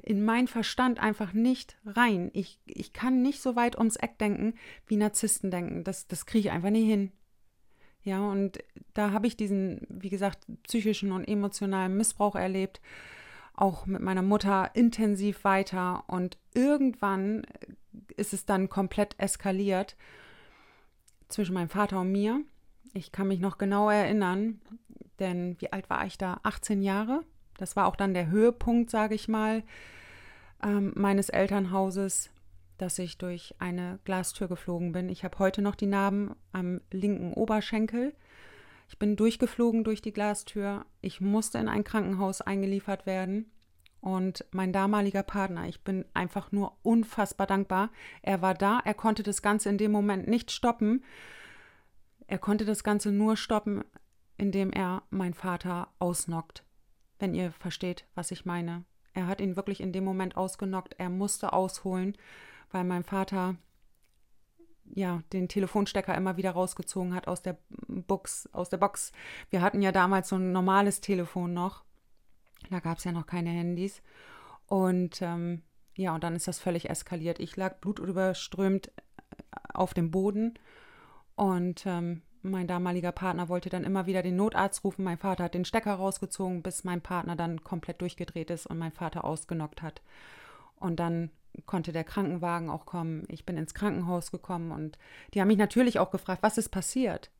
in meinen Verstand einfach nicht rein. Ich, ich kann nicht so weit ums Eck denken, wie Narzissten denken. Das, das kriege ich einfach nie hin. Ja, und da habe ich diesen, wie gesagt, psychischen und emotionalen Missbrauch erlebt. Auch mit meiner Mutter intensiv weiter. Und irgendwann ist es dann komplett eskaliert zwischen meinem Vater und mir. Ich kann mich noch genau erinnern, denn wie alt war ich da? 18 Jahre. Das war auch dann der Höhepunkt, sage ich mal, ähm, meines Elternhauses, dass ich durch eine Glastür geflogen bin. Ich habe heute noch die Narben am linken Oberschenkel. Ich bin durchgeflogen durch die Glastür. Ich musste in ein Krankenhaus eingeliefert werden. Und mein damaliger Partner, ich bin einfach nur unfassbar dankbar. Er war da, er konnte das Ganze in dem Moment nicht stoppen. Er konnte das Ganze nur stoppen, indem er meinen Vater ausnockt wenn ihr versteht, was ich meine. Er hat ihn wirklich in dem Moment ausgenockt. Er musste ausholen, weil mein Vater ja den Telefonstecker immer wieder rausgezogen hat aus der Box, aus der Box. Wir hatten ja damals so ein normales Telefon noch. Da gab es ja noch keine Handys. Und ähm, ja, und dann ist das völlig eskaliert. Ich lag blutüberströmt auf dem Boden und ähm, mein damaliger Partner wollte dann immer wieder den Notarzt rufen. Mein Vater hat den Stecker rausgezogen, bis mein Partner dann komplett durchgedreht ist und mein Vater ausgenockt hat. Und dann konnte der Krankenwagen auch kommen. Ich bin ins Krankenhaus gekommen und die haben mich natürlich auch gefragt, was ist passiert?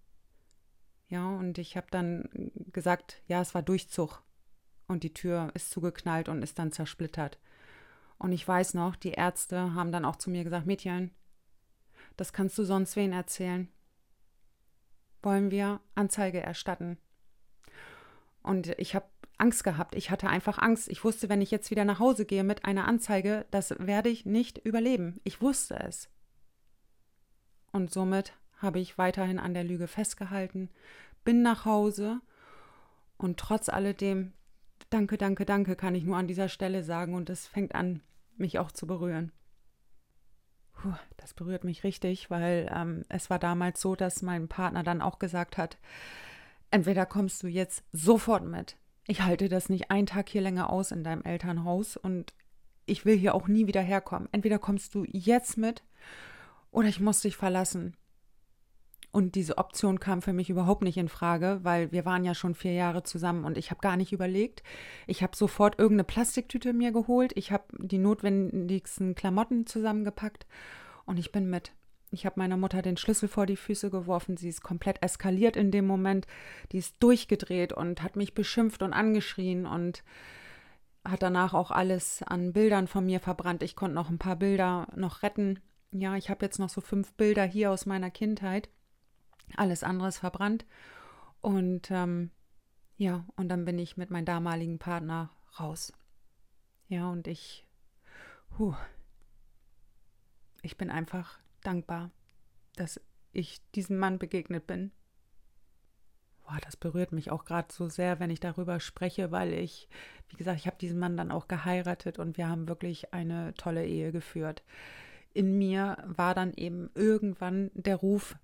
Ja, und ich habe dann gesagt, ja, es war Durchzug. Und die Tür ist zugeknallt und ist dann zersplittert. Und ich weiß noch, die Ärzte haben dann auch zu mir gesagt, Mädchen, das kannst du sonst wen erzählen wollen wir Anzeige erstatten. Und ich habe Angst gehabt. Ich hatte einfach Angst. Ich wusste, wenn ich jetzt wieder nach Hause gehe mit einer Anzeige, das werde ich nicht überleben. Ich wusste es. Und somit habe ich weiterhin an der Lüge festgehalten, bin nach Hause und trotz alledem, danke, danke, danke, kann ich nur an dieser Stelle sagen und es fängt an, mich auch zu berühren. Das berührt mich richtig, weil ähm, es war damals so, dass mein Partner dann auch gesagt hat, entweder kommst du jetzt sofort mit. Ich halte das nicht einen Tag hier länger aus in deinem Elternhaus und ich will hier auch nie wieder herkommen. Entweder kommst du jetzt mit oder ich muss dich verlassen. Und diese Option kam für mich überhaupt nicht in Frage, weil wir waren ja schon vier Jahre zusammen und ich habe gar nicht überlegt. Ich habe sofort irgendeine Plastiktüte mir geholt. Ich habe die notwendigsten Klamotten zusammengepackt und ich bin mit. Ich habe meiner Mutter den Schlüssel vor die Füße geworfen. Sie ist komplett eskaliert in dem Moment. Die ist durchgedreht und hat mich beschimpft und angeschrien und hat danach auch alles an Bildern von mir verbrannt. Ich konnte noch ein paar Bilder noch retten. Ja, ich habe jetzt noch so fünf Bilder hier aus meiner Kindheit. Alles andere ist verbrannt. Und ähm, ja, und dann bin ich mit meinem damaligen Partner raus. Ja, und ich, huh, ich bin einfach dankbar, dass ich diesem Mann begegnet bin. Boah, das berührt mich auch gerade so sehr, wenn ich darüber spreche, weil ich, wie gesagt, ich habe diesen Mann dann auch geheiratet und wir haben wirklich eine tolle Ehe geführt in mir war dann eben irgendwann der Ruf,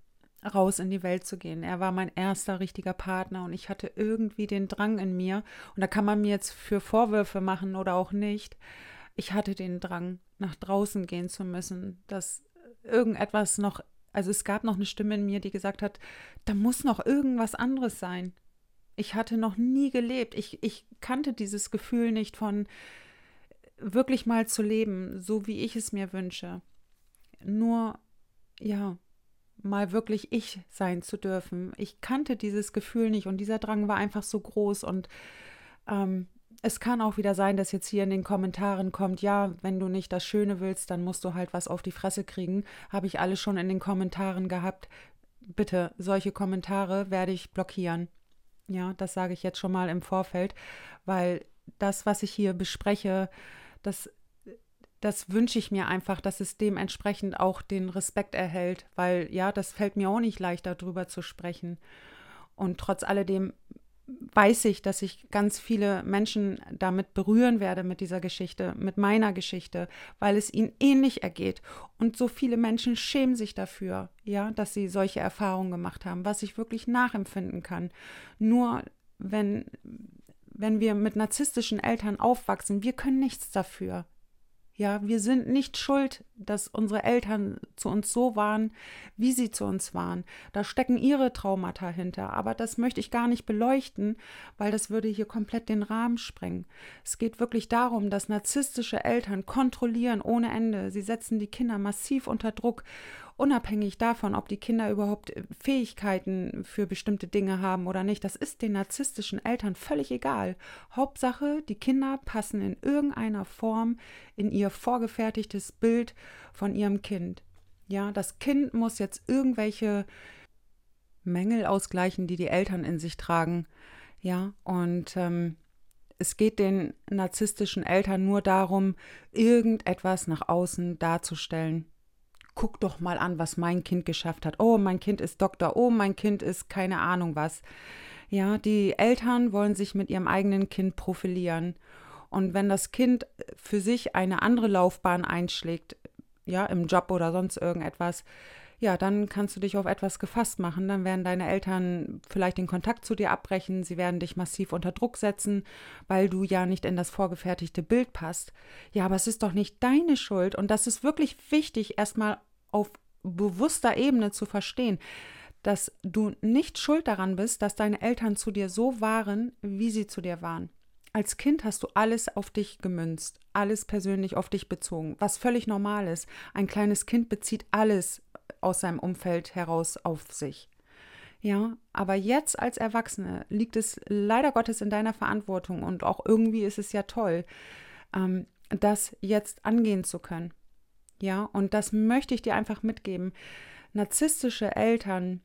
raus in die Welt zu gehen. Er war mein erster richtiger Partner und ich hatte irgendwie den Drang in mir. Und da kann man mir jetzt für Vorwürfe machen oder auch nicht. Ich hatte den Drang, nach draußen gehen zu müssen, dass irgendetwas noch, also es gab noch eine Stimme in mir, die gesagt hat, da muss noch irgendwas anderes sein. Ich hatte noch nie gelebt. Ich, ich kannte dieses Gefühl nicht von wirklich mal zu leben, so wie ich es mir wünsche nur, ja, mal wirklich ich sein zu dürfen. Ich kannte dieses Gefühl nicht und dieser Drang war einfach so groß und ähm, es kann auch wieder sein, dass jetzt hier in den Kommentaren kommt, ja, wenn du nicht das Schöne willst, dann musst du halt was auf die Fresse kriegen. Habe ich alles schon in den Kommentaren gehabt. Bitte, solche Kommentare werde ich blockieren. Ja, das sage ich jetzt schon mal im Vorfeld, weil das, was ich hier bespreche, das das wünsche ich mir einfach, dass es dementsprechend auch den Respekt erhält, weil ja, das fällt mir auch nicht leicht, darüber zu sprechen. Und trotz alledem weiß ich, dass ich ganz viele Menschen damit berühren werde mit dieser Geschichte, mit meiner Geschichte, weil es ihnen ähnlich ergeht. Und so viele Menschen schämen sich dafür, ja, dass sie solche Erfahrungen gemacht haben, was ich wirklich nachempfinden kann. Nur wenn, wenn wir mit narzisstischen Eltern aufwachsen, wir können nichts dafür. Ja, wir sind nicht schuld, dass unsere Eltern zu uns so waren, wie sie zu uns waren. Da stecken ihre Traumata hinter. Aber das möchte ich gar nicht beleuchten, weil das würde hier komplett den Rahmen sprengen. Es geht wirklich darum, dass narzisstische Eltern kontrollieren ohne Ende. Sie setzen die Kinder massiv unter Druck unabhängig davon, ob die Kinder überhaupt äh, Fähigkeiten für bestimmte Dinge haben oder nicht. Das ist den narzisstischen Eltern völlig egal. Hauptsache, die Kinder passen in irgendeiner Form in ihr vorgefertigtes Bild von ihrem Kind. Ja, das Kind muss jetzt irgendwelche Mängel ausgleichen, die die Eltern in sich tragen. Ja, und ähm, es geht den narzisstischen Eltern nur darum, irgendetwas nach außen darzustellen guck doch mal an, was mein Kind geschafft hat. Oh, mein Kind ist Doktor. Oh, mein Kind ist keine Ahnung was. Ja, die Eltern wollen sich mit ihrem eigenen Kind profilieren. Und wenn das Kind für sich eine andere Laufbahn einschlägt, ja, im Job oder sonst irgendetwas, ja, dann kannst du dich auf etwas gefasst machen. Dann werden deine Eltern vielleicht den Kontakt zu dir abbrechen. Sie werden dich massiv unter Druck setzen, weil du ja nicht in das vorgefertigte Bild passt. Ja, aber es ist doch nicht deine Schuld. Und das ist wirklich wichtig, erstmal auf bewusster Ebene zu verstehen, dass du nicht schuld daran bist, dass deine Eltern zu dir so waren, wie sie zu dir waren. Als Kind hast du alles auf dich gemünzt, alles persönlich auf dich bezogen, was völlig normal ist. Ein kleines Kind bezieht alles aus seinem Umfeld heraus auf sich. Ja, aber jetzt als Erwachsene liegt es leider Gottes in deiner Verantwortung und auch irgendwie ist es ja toll, ähm, das jetzt angehen zu können. Ja, und das möchte ich dir einfach mitgeben. Narzisstische Eltern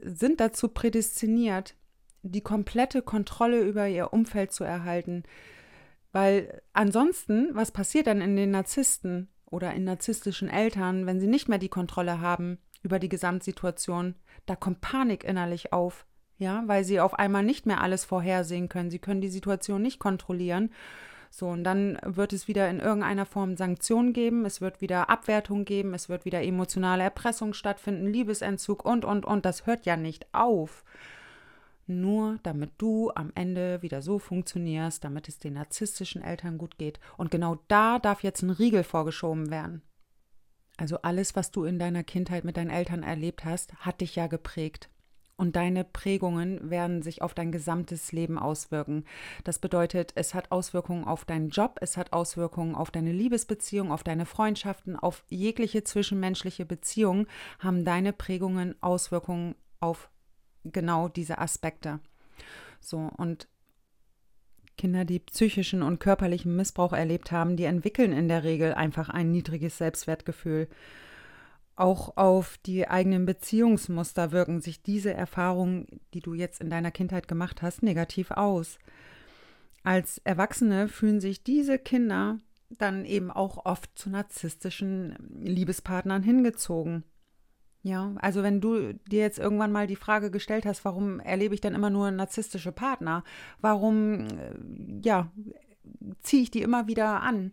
sind dazu prädestiniert, die komplette Kontrolle über ihr Umfeld zu erhalten. Weil ansonsten, was passiert dann in den Narzissten oder in narzisstischen Eltern, wenn sie nicht mehr die Kontrolle haben über die Gesamtsituation? Da kommt Panik innerlich auf, ja, weil sie auf einmal nicht mehr alles vorhersehen können. Sie können die Situation nicht kontrollieren so, und dann wird es wieder in irgendeiner Form Sanktionen geben, es wird wieder Abwertung geben, es wird wieder emotionale Erpressung stattfinden, Liebesentzug und, und, und. Das hört ja nicht auf. Nur damit du am Ende wieder so funktionierst, damit es den narzisstischen Eltern gut geht. Und genau da darf jetzt ein Riegel vorgeschoben werden. Also alles, was du in deiner Kindheit mit deinen Eltern erlebt hast, hat dich ja geprägt und deine Prägungen werden sich auf dein gesamtes Leben auswirken. Das bedeutet, es hat Auswirkungen auf deinen Job, es hat Auswirkungen auf deine Liebesbeziehung, auf deine Freundschaften, auf jegliche zwischenmenschliche Beziehung haben deine Prägungen Auswirkungen auf genau diese Aspekte. So und Kinder, die psychischen und körperlichen Missbrauch erlebt haben, die entwickeln in der Regel einfach ein niedriges Selbstwertgefühl. Auch auf die eigenen Beziehungsmuster wirken sich diese Erfahrungen, die du jetzt in deiner Kindheit gemacht hast, negativ aus. Als Erwachsene fühlen sich diese Kinder dann eben auch oft zu narzisstischen Liebespartnern hingezogen. Ja, also wenn du dir jetzt irgendwann mal die Frage gestellt hast, warum erlebe ich denn immer nur narzisstische Partner? Warum, äh, ja, ziehe ich die immer wieder an?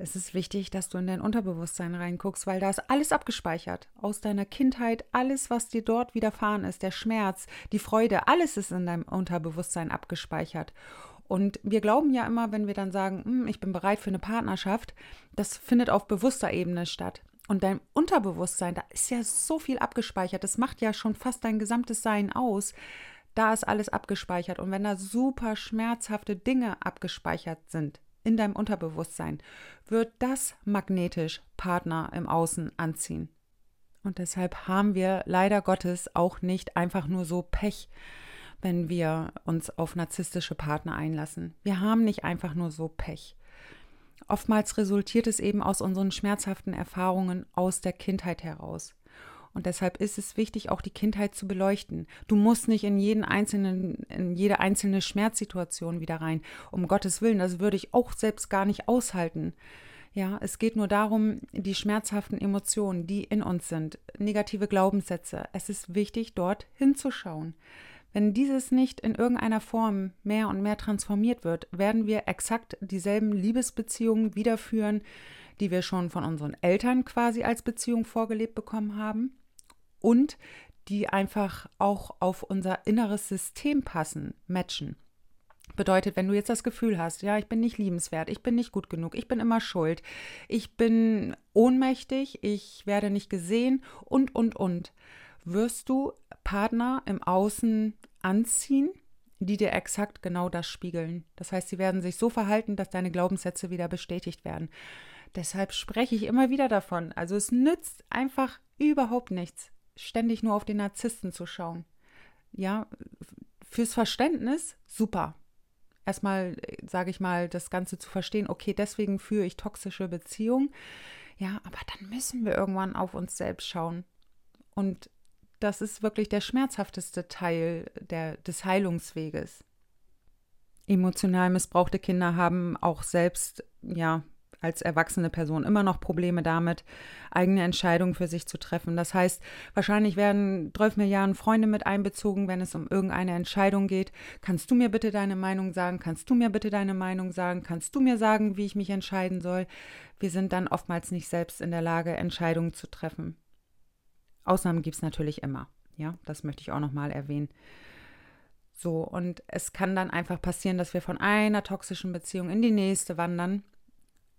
Es ist wichtig, dass du in dein Unterbewusstsein reinguckst, weil da ist alles abgespeichert. Aus deiner Kindheit, alles, was dir dort widerfahren ist, der Schmerz, die Freude, alles ist in deinem Unterbewusstsein abgespeichert. Und wir glauben ja immer, wenn wir dann sagen, hm, ich bin bereit für eine Partnerschaft, das findet auf bewusster Ebene statt. Und dein Unterbewusstsein, da ist ja so viel abgespeichert, das macht ja schon fast dein gesamtes Sein aus. Da ist alles abgespeichert. Und wenn da super schmerzhafte Dinge abgespeichert sind in deinem Unterbewusstsein, wird das magnetisch Partner im Außen anziehen. Und deshalb haben wir leider Gottes auch nicht einfach nur so Pech, wenn wir uns auf narzisstische Partner einlassen. Wir haben nicht einfach nur so Pech. Oftmals resultiert es eben aus unseren schmerzhaften Erfahrungen aus der Kindheit heraus. Und deshalb ist es wichtig, auch die Kindheit zu beleuchten. Du musst nicht in jeden einzelnen, in jede einzelne Schmerzsituation wieder rein. Um Gottes Willen, das würde ich auch selbst gar nicht aushalten. Ja, es geht nur darum, die schmerzhaften Emotionen, die in uns sind, negative Glaubenssätze. Es ist wichtig, dort hinzuschauen. Wenn dieses nicht in irgendeiner Form mehr und mehr transformiert wird, werden wir exakt dieselben Liebesbeziehungen wiederführen, die wir schon von unseren Eltern quasi als Beziehung vorgelebt bekommen haben und die einfach auch auf unser inneres System passen, matchen. Bedeutet, wenn du jetzt das Gefühl hast, ja, ich bin nicht liebenswert, ich bin nicht gut genug, ich bin immer schuld, ich bin ohnmächtig, ich werde nicht gesehen und, und, und, wirst du Partner im Außen anziehen, die dir exakt genau das spiegeln. Das heißt, sie werden sich so verhalten, dass deine Glaubenssätze wieder bestätigt werden. Deshalb spreche ich immer wieder davon. Also es nützt einfach überhaupt nichts, ständig nur auf den Narzissten zu schauen. Ja, fürs Verständnis super. Erstmal, sage ich mal, das Ganze zu verstehen, okay, deswegen führe ich toxische Beziehungen. Ja, aber dann müssen wir irgendwann auf uns selbst schauen. Und das ist wirklich der schmerzhafteste Teil der, des Heilungsweges. Emotional missbrauchte Kinder haben auch selbst, ja, als erwachsene Person immer noch Probleme damit, eigene Entscheidungen für sich zu treffen. Das heißt, wahrscheinlich werden 12 Milliarden Freunde mit einbezogen, wenn es um irgendeine Entscheidung geht. Kannst du mir bitte deine Meinung sagen? Kannst du mir bitte deine Meinung sagen? Kannst du mir sagen, wie ich mich entscheiden soll? Wir sind dann oftmals nicht selbst in der Lage, Entscheidungen zu treffen. Ausnahmen gibt es natürlich immer. Ja, das möchte ich auch nochmal erwähnen. So, und es kann dann einfach passieren, dass wir von einer toxischen Beziehung in die nächste wandern,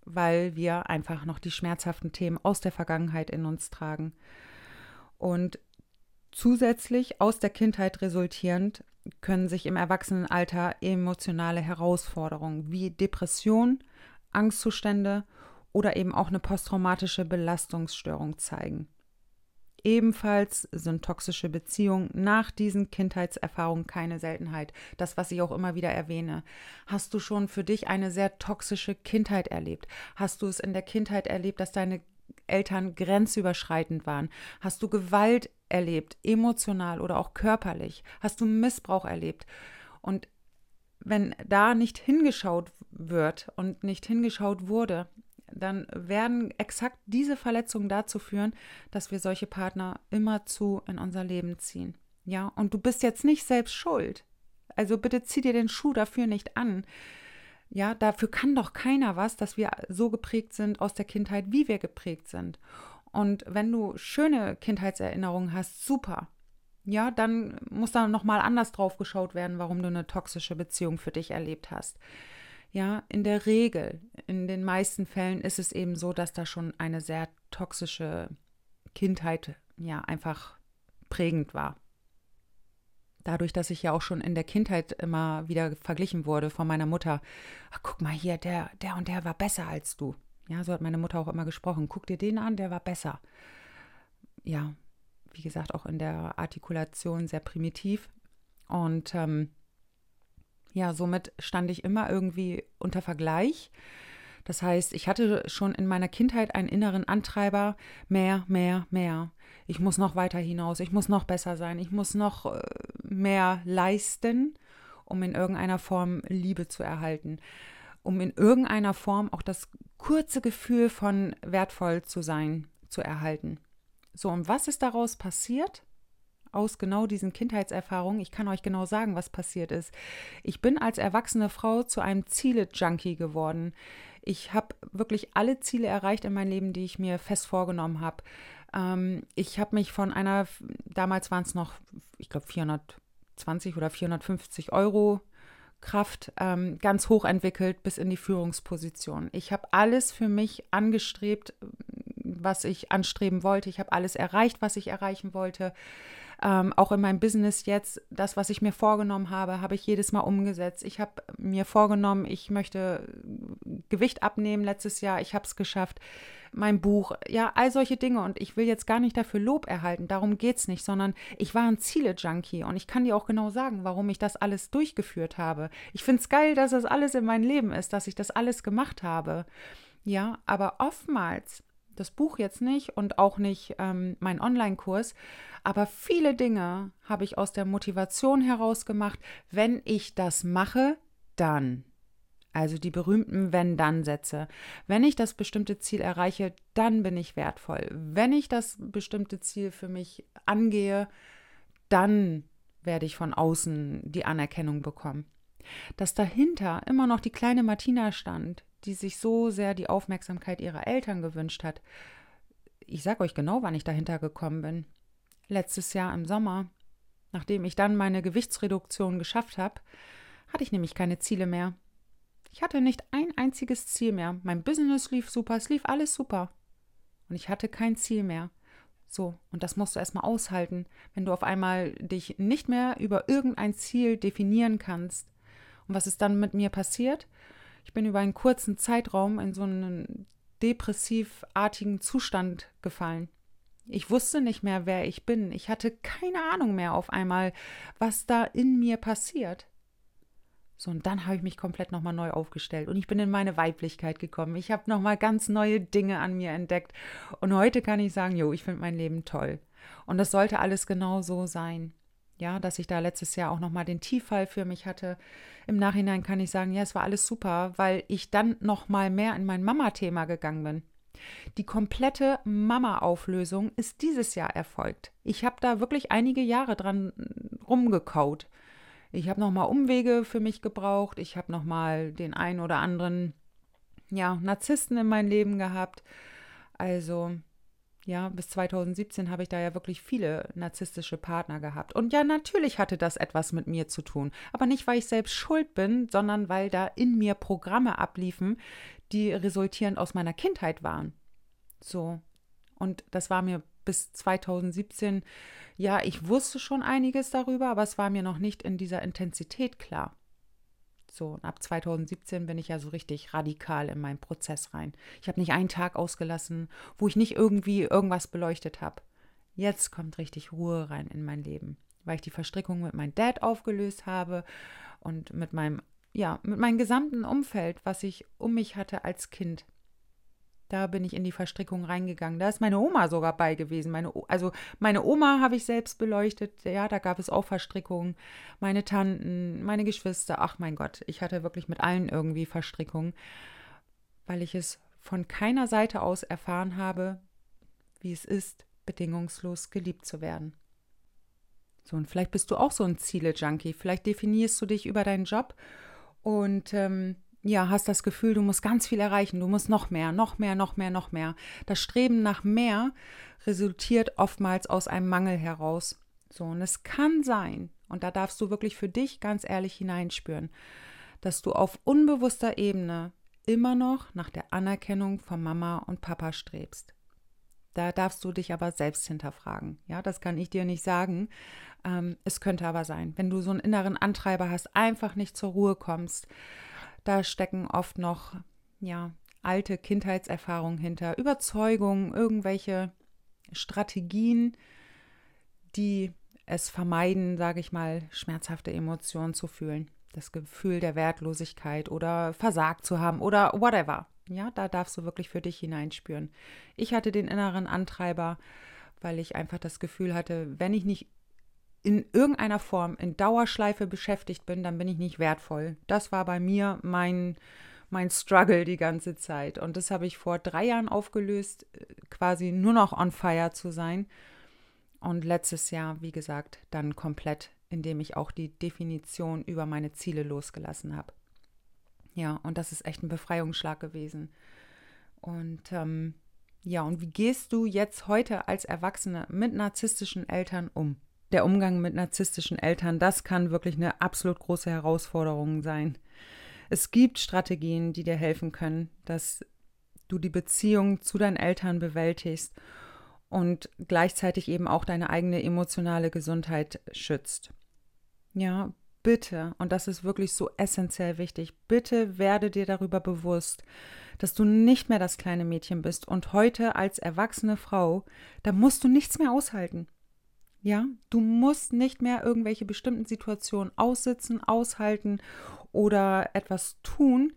weil wir einfach noch die schmerzhaften Themen aus der Vergangenheit in uns tragen. Und zusätzlich aus der Kindheit resultierend können sich im Erwachsenenalter emotionale Herausforderungen wie Depression, Angstzustände oder eben auch eine posttraumatische Belastungsstörung zeigen. Ebenfalls sind toxische Beziehungen nach diesen Kindheitserfahrungen keine Seltenheit. Das, was ich auch immer wieder erwähne. Hast du schon für dich eine sehr toxische Kindheit erlebt? Hast du es in der Kindheit erlebt, dass deine Eltern grenzüberschreitend waren? Hast du Gewalt erlebt, emotional oder auch körperlich? Hast du Missbrauch erlebt? Und wenn da nicht hingeschaut wird und nicht hingeschaut wurde, dann werden exakt diese Verletzungen dazu führen, dass wir solche Partner immerzu in unser Leben ziehen. Ja, und du bist jetzt nicht selbst schuld. Also bitte zieh dir den Schuh dafür nicht an. Ja, dafür kann doch keiner was, dass wir so geprägt sind aus der Kindheit, wie wir geprägt sind. Und wenn du schöne Kindheitserinnerungen hast, super. Ja, dann muss da nochmal anders drauf geschaut werden, warum du eine toxische Beziehung für dich erlebt hast. Ja, in der Regel, in den meisten Fällen ist es eben so, dass da schon eine sehr toxische Kindheit ja einfach prägend war. Dadurch, dass ich ja auch schon in der Kindheit immer wieder verglichen wurde von meiner Mutter. Ach, guck mal hier, der, der und der war besser als du. Ja, so hat meine Mutter auch immer gesprochen. Guck dir den an, der war besser. Ja, wie gesagt, auch in der Artikulation sehr primitiv. Und ähm, ja, somit stand ich immer irgendwie unter Vergleich. Das heißt, ich hatte schon in meiner Kindheit einen inneren Antreiber, mehr, mehr, mehr. Ich muss noch weiter hinaus, ich muss noch besser sein, ich muss noch äh, mehr leisten, um in irgendeiner Form Liebe zu erhalten, um in irgendeiner Form auch das kurze Gefühl von wertvoll zu sein zu erhalten. So, und was ist daraus passiert? Aus genau diesen Kindheitserfahrungen. Ich kann euch genau sagen, was passiert ist. Ich bin als erwachsene Frau zu einem Ziele-Junkie geworden. Ich habe wirklich alle Ziele erreicht in meinem Leben, die ich mir fest vorgenommen habe. Ähm, ich habe mich von einer, damals waren es noch, ich glaube, 420 oder 450 Euro Kraft ähm, ganz hoch entwickelt bis in die Führungsposition. Ich habe alles für mich angestrebt, was ich anstreben wollte. Ich habe alles erreicht, was ich erreichen wollte. Ähm, auch in meinem Business jetzt, das, was ich mir vorgenommen habe, habe ich jedes Mal umgesetzt. Ich habe mir vorgenommen, ich möchte Gewicht abnehmen letztes Jahr. Ich habe es geschafft. Mein Buch, ja, all solche Dinge. Und ich will jetzt gar nicht dafür Lob erhalten. Darum geht es nicht, sondern ich war ein Ziele-Junkie. Und ich kann dir auch genau sagen, warum ich das alles durchgeführt habe. Ich finde es geil, dass das alles in meinem Leben ist, dass ich das alles gemacht habe. Ja, aber oftmals das Buch jetzt nicht und auch nicht ähm, mein Online-Kurs, aber viele Dinge habe ich aus der Motivation heraus gemacht, wenn ich das mache, dann. Also die berühmten Wenn-Dann-Sätze. Wenn ich das bestimmte Ziel erreiche, dann bin ich wertvoll. Wenn ich das bestimmte Ziel für mich angehe, dann werde ich von außen die Anerkennung bekommen. Dass dahinter immer noch die kleine Martina stand, die sich so sehr die Aufmerksamkeit ihrer Eltern gewünscht hat. Ich sage euch genau, wann ich dahinter gekommen bin. Letztes Jahr im Sommer, nachdem ich dann meine Gewichtsreduktion geschafft habe, hatte ich nämlich keine Ziele mehr. Ich hatte nicht ein einziges Ziel mehr. Mein Business lief super, es lief alles super. Und ich hatte kein Ziel mehr. So, und das musst du erstmal aushalten, wenn du auf einmal dich nicht mehr über irgendein Ziel definieren kannst. Und was ist dann mit mir passiert? Ich bin über einen kurzen Zeitraum in so einen depressivartigen Zustand gefallen. Ich wusste nicht mehr, wer ich bin. Ich hatte keine Ahnung mehr auf einmal, was da in mir passiert. So, und dann habe ich mich komplett nochmal neu aufgestellt und ich bin in meine Weiblichkeit gekommen. Ich habe nochmal ganz neue Dinge an mir entdeckt. Und heute kann ich sagen, jo, ich finde mein Leben toll. Und das sollte alles genau so sein ja, dass ich da letztes Jahr auch nochmal den Tieffall für mich hatte. Im Nachhinein kann ich sagen, ja, es war alles super, weil ich dann nochmal mehr in mein Mama-Thema gegangen bin. Die komplette Mama-Auflösung ist dieses Jahr erfolgt. Ich habe da wirklich einige Jahre dran rumgekaut. Ich habe nochmal Umwege für mich gebraucht. Ich habe nochmal den einen oder anderen, ja, Narzissten in mein Leben gehabt. Also ja, bis 2017 habe ich da ja wirklich viele narzisstische Partner gehabt. Und ja, natürlich hatte das etwas mit mir zu tun. Aber nicht, weil ich selbst schuld bin, sondern weil da in mir Programme abliefen, die resultierend aus meiner Kindheit waren. So. Und das war mir bis 2017, ja, ich wusste schon einiges darüber, aber es war mir noch nicht in dieser Intensität klar. So, und ab 2017 bin ich ja so richtig radikal in meinen Prozess rein. Ich habe nicht einen Tag ausgelassen, wo ich nicht irgendwie irgendwas beleuchtet habe. Jetzt kommt richtig Ruhe rein in mein Leben, weil ich die Verstrickung mit meinem Dad aufgelöst habe und mit meinem, ja, mit meinem gesamten Umfeld, was ich um mich hatte als Kind. Da bin ich in die Verstrickung reingegangen. Da ist meine Oma sogar bei gewesen. Meine, also meine Oma habe ich selbst beleuchtet. Ja, da gab es auch Verstrickungen. Meine Tanten, meine Geschwister. Ach mein Gott, ich hatte wirklich mit allen irgendwie Verstrickungen, weil ich es von keiner Seite aus erfahren habe, wie es ist, bedingungslos geliebt zu werden. So, und vielleicht bist du auch so ein Ziele-Junkie. Vielleicht definierst du dich über deinen Job und ähm, ja, hast das Gefühl, du musst ganz viel erreichen, du musst noch mehr, noch mehr, noch mehr, noch mehr. Das Streben nach mehr resultiert oftmals aus einem Mangel heraus. So, und es kann sein, und da darfst du wirklich für dich ganz ehrlich hineinspüren, dass du auf unbewusster Ebene immer noch nach der Anerkennung von Mama und Papa strebst. Da darfst du dich aber selbst hinterfragen. Ja, das kann ich dir nicht sagen. Ähm, es könnte aber sein, wenn du so einen inneren Antreiber hast, einfach nicht zur Ruhe kommst, da stecken oft noch, ja, alte Kindheitserfahrungen hinter, Überzeugungen, irgendwelche Strategien, die es vermeiden, sage ich mal, schmerzhafte Emotionen zu fühlen. Das Gefühl der Wertlosigkeit oder versagt zu haben oder whatever. Ja, da darfst du wirklich für dich hineinspüren. Ich hatte den inneren Antreiber, weil ich einfach das Gefühl hatte, wenn ich nicht in irgendeiner Form in Dauerschleife beschäftigt bin, dann bin ich nicht wertvoll. Das war bei mir mein, mein Struggle die ganze Zeit. Und das habe ich vor drei Jahren aufgelöst, quasi nur noch on fire zu sein. Und letztes Jahr, wie gesagt, dann komplett, indem ich auch die Definition über meine Ziele losgelassen habe. Ja, und das ist echt ein Befreiungsschlag gewesen. Und ähm, ja, und wie gehst du jetzt heute als Erwachsene mit narzisstischen Eltern um? Der Umgang mit narzisstischen Eltern, das kann wirklich eine absolut große Herausforderung sein. Es gibt Strategien, die dir helfen können, dass du die Beziehung zu deinen Eltern bewältigst und gleichzeitig eben auch deine eigene emotionale Gesundheit schützt. Ja, bitte, und das ist wirklich so essentiell wichtig, bitte werde dir darüber bewusst, dass du nicht mehr das kleine Mädchen bist und heute als erwachsene Frau, da musst du nichts mehr aushalten. Ja, du musst nicht mehr irgendwelche bestimmten Situationen aussitzen, aushalten oder etwas tun,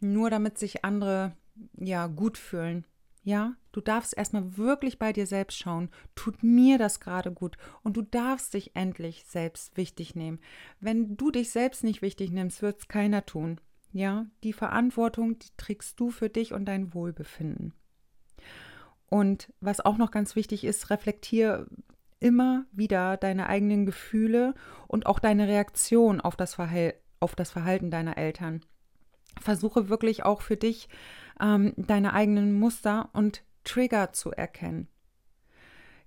nur damit sich andere ja gut fühlen. Ja, du darfst erstmal wirklich bei dir selbst schauen, tut mir das gerade gut und du darfst dich endlich selbst wichtig nehmen. Wenn du dich selbst nicht wichtig nimmst, wird es keiner tun. Ja, die Verantwortung, die trägst du für dich und dein Wohlbefinden. Und was auch noch ganz wichtig ist, reflektier immer wieder deine eigenen Gefühle und auch deine Reaktion auf das, Verhal auf das Verhalten deiner Eltern. Versuche wirklich auch für dich ähm, deine eigenen Muster und Trigger zu erkennen.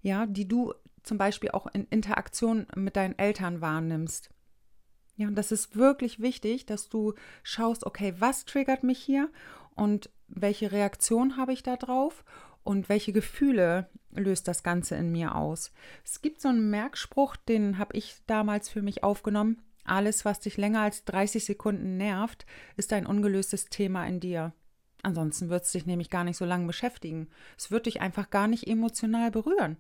Ja, die du zum Beispiel auch in Interaktion mit deinen Eltern wahrnimmst. Ja, und das ist wirklich wichtig, dass du schaust, okay, was triggert mich hier und welche Reaktion habe ich da drauf und welche Gefühle löst das Ganze in mir aus. Es gibt so einen Merkspruch, den habe ich damals für mich aufgenommen. Alles, was dich länger als 30 Sekunden nervt, ist ein ungelöstes Thema in dir. Ansonsten wird es dich nämlich gar nicht so lange beschäftigen. Es wird dich einfach gar nicht emotional berühren.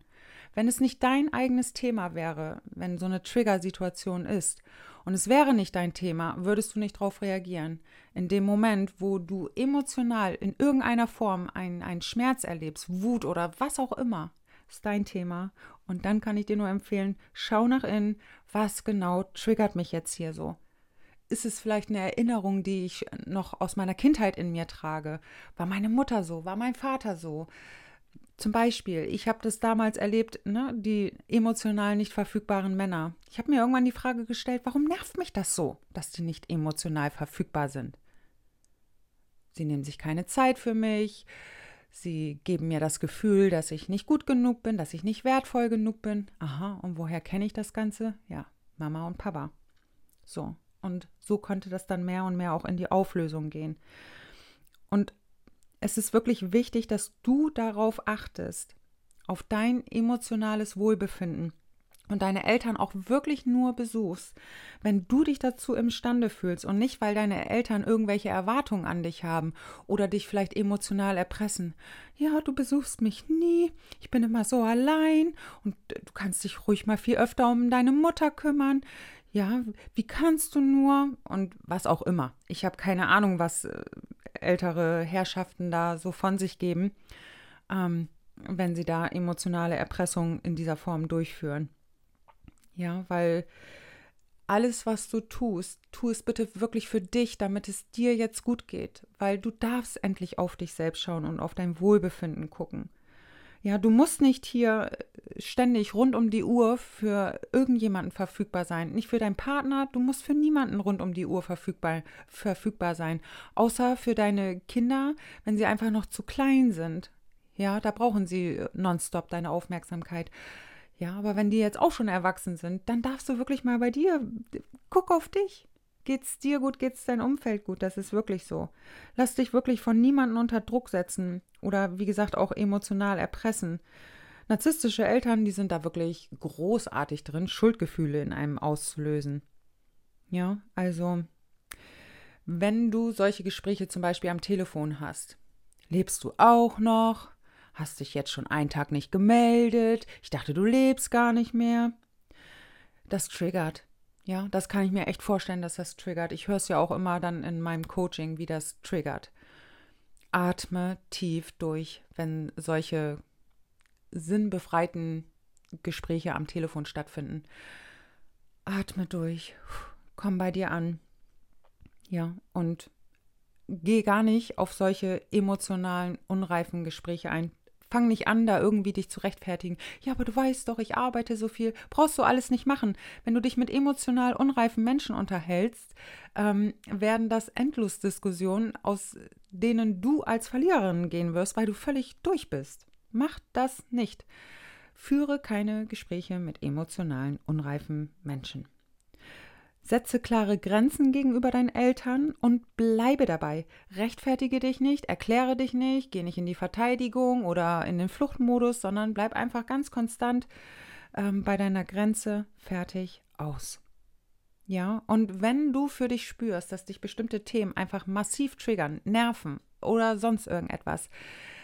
Wenn es nicht dein eigenes Thema wäre, wenn so eine Trigger-Situation ist und es wäre nicht dein Thema, würdest du nicht darauf reagieren. In dem Moment, wo du emotional in irgendeiner Form einen, einen Schmerz erlebst, Wut oder was auch immer, ist dein Thema. Und dann kann ich dir nur empfehlen, schau nach innen, was genau triggert mich jetzt hier so ist es vielleicht eine Erinnerung, die ich noch aus meiner Kindheit in mir trage? War meine Mutter so? War mein Vater so? Zum Beispiel, ich habe das damals erlebt, ne, die emotional nicht verfügbaren Männer. Ich habe mir irgendwann die Frage gestellt, warum nervt mich das so, dass die nicht emotional verfügbar sind? Sie nehmen sich keine Zeit für mich. Sie geben mir das Gefühl, dass ich nicht gut genug bin, dass ich nicht wertvoll genug bin. Aha, und woher kenne ich das Ganze? Ja, Mama und Papa. So, und so konnte das dann mehr und mehr auch in die Auflösung gehen. Und es ist wirklich wichtig, dass du darauf achtest, auf dein emotionales Wohlbefinden und deine Eltern auch wirklich nur besuchst, wenn du dich dazu imstande fühlst und nicht, weil deine Eltern irgendwelche Erwartungen an dich haben oder dich vielleicht emotional erpressen. Ja, du besuchst mich nie, ich bin immer so allein und du kannst dich ruhig mal viel öfter um deine Mutter kümmern ja, wie kannst du nur und was auch immer. Ich habe keine Ahnung, was äh, ältere Herrschaften da so von sich geben, ähm, wenn sie da emotionale Erpressung in dieser Form durchführen. Ja, weil alles, was du tust, tu es bitte wirklich für dich, damit es dir jetzt gut geht, weil du darfst endlich auf dich selbst schauen und auf dein Wohlbefinden gucken. Ja, du musst nicht hier äh, ständig rund um die Uhr für irgendjemanden verfügbar sein. Nicht für deinen Partner, du musst für niemanden rund um die Uhr verfügbar, verfügbar sein. Außer für deine Kinder, wenn sie einfach noch zu klein sind. Ja, da brauchen sie äh, nonstop deine Aufmerksamkeit. Ja, aber wenn die jetzt auch schon erwachsen sind, dann darfst du wirklich mal bei dir, guck auf dich. Geht's dir gut, geht's dein Umfeld gut? Das ist wirklich so. Lass dich wirklich von niemandem unter Druck setzen oder wie gesagt auch emotional erpressen. Narzisstische Eltern, die sind da wirklich großartig drin, Schuldgefühle in einem auszulösen. Ja, also wenn du solche Gespräche zum Beispiel am Telefon hast, lebst du auch noch? Hast dich jetzt schon einen Tag nicht gemeldet? Ich dachte, du lebst gar nicht mehr. Das triggert. Ja, das kann ich mir echt vorstellen, dass das triggert. Ich höre es ja auch immer dann in meinem Coaching, wie das triggert. Atme tief durch, wenn solche sinnbefreiten Gespräche am Telefon stattfinden. Atme durch, komm bei dir an. Ja, und geh gar nicht auf solche emotionalen, unreifen Gespräche ein. Fang nicht an, da irgendwie dich zu rechtfertigen. Ja, aber du weißt doch, ich arbeite so viel. Brauchst du alles nicht machen. Wenn du dich mit emotional unreifen Menschen unterhältst, ähm, werden das Endlosdiskussionen, aus denen du als Verliererin gehen wirst, weil du völlig durch bist. Mach das nicht. Führe keine Gespräche mit emotionalen, unreifen Menschen. Setze klare Grenzen gegenüber deinen Eltern und bleibe dabei. Rechtfertige dich nicht, erkläre dich nicht, geh nicht in die Verteidigung oder in den Fluchtmodus, sondern bleib einfach ganz konstant ähm, bei deiner Grenze fertig aus. Ja, und wenn du für dich spürst, dass dich bestimmte Themen einfach massiv triggern, nerven oder sonst irgendetwas,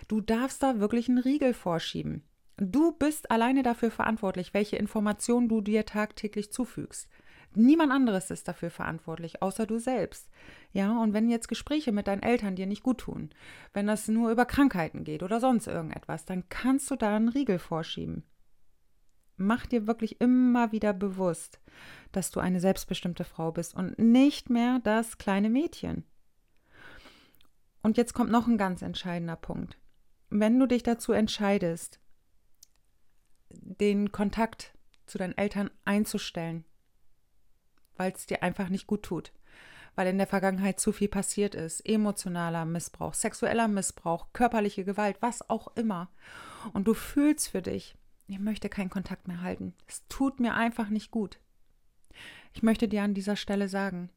du darfst da wirklich einen Riegel vorschieben. Du bist alleine dafür verantwortlich, welche Informationen du dir tagtäglich zufügst. Niemand anderes ist dafür verantwortlich, außer du selbst. Ja, und wenn jetzt Gespräche mit deinen Eltern dir nicht gut tun, wenn das nur über Krankheiten geht oder sonst irgendetwas, dann kannst du da einen Riegel vorschieben. Mach dir wirklich immer wieder bewusst, dass du eine selbstbestimmte Frau bist und nicht mehr das kleine Mädchen. Und jetzt kommt noch ein ganz entscheidender Punkt. Wenn du dich dazu entscheidest, den Kontakt zu deinen Eltern einzustellen, weil es dir einfach nicht gut tut. Weil in der Vergangenheit zu viel passiert ist. Emotionaler Missbrauch, sexueller Missbrauch, körperliche Gewalt, was auch immer. Und du fühlst für dich, ich möchte keinen Kontakt mehr halten. Es tut mir einfach nicht gut. Ich möchte dir an dieser Stelle sagen,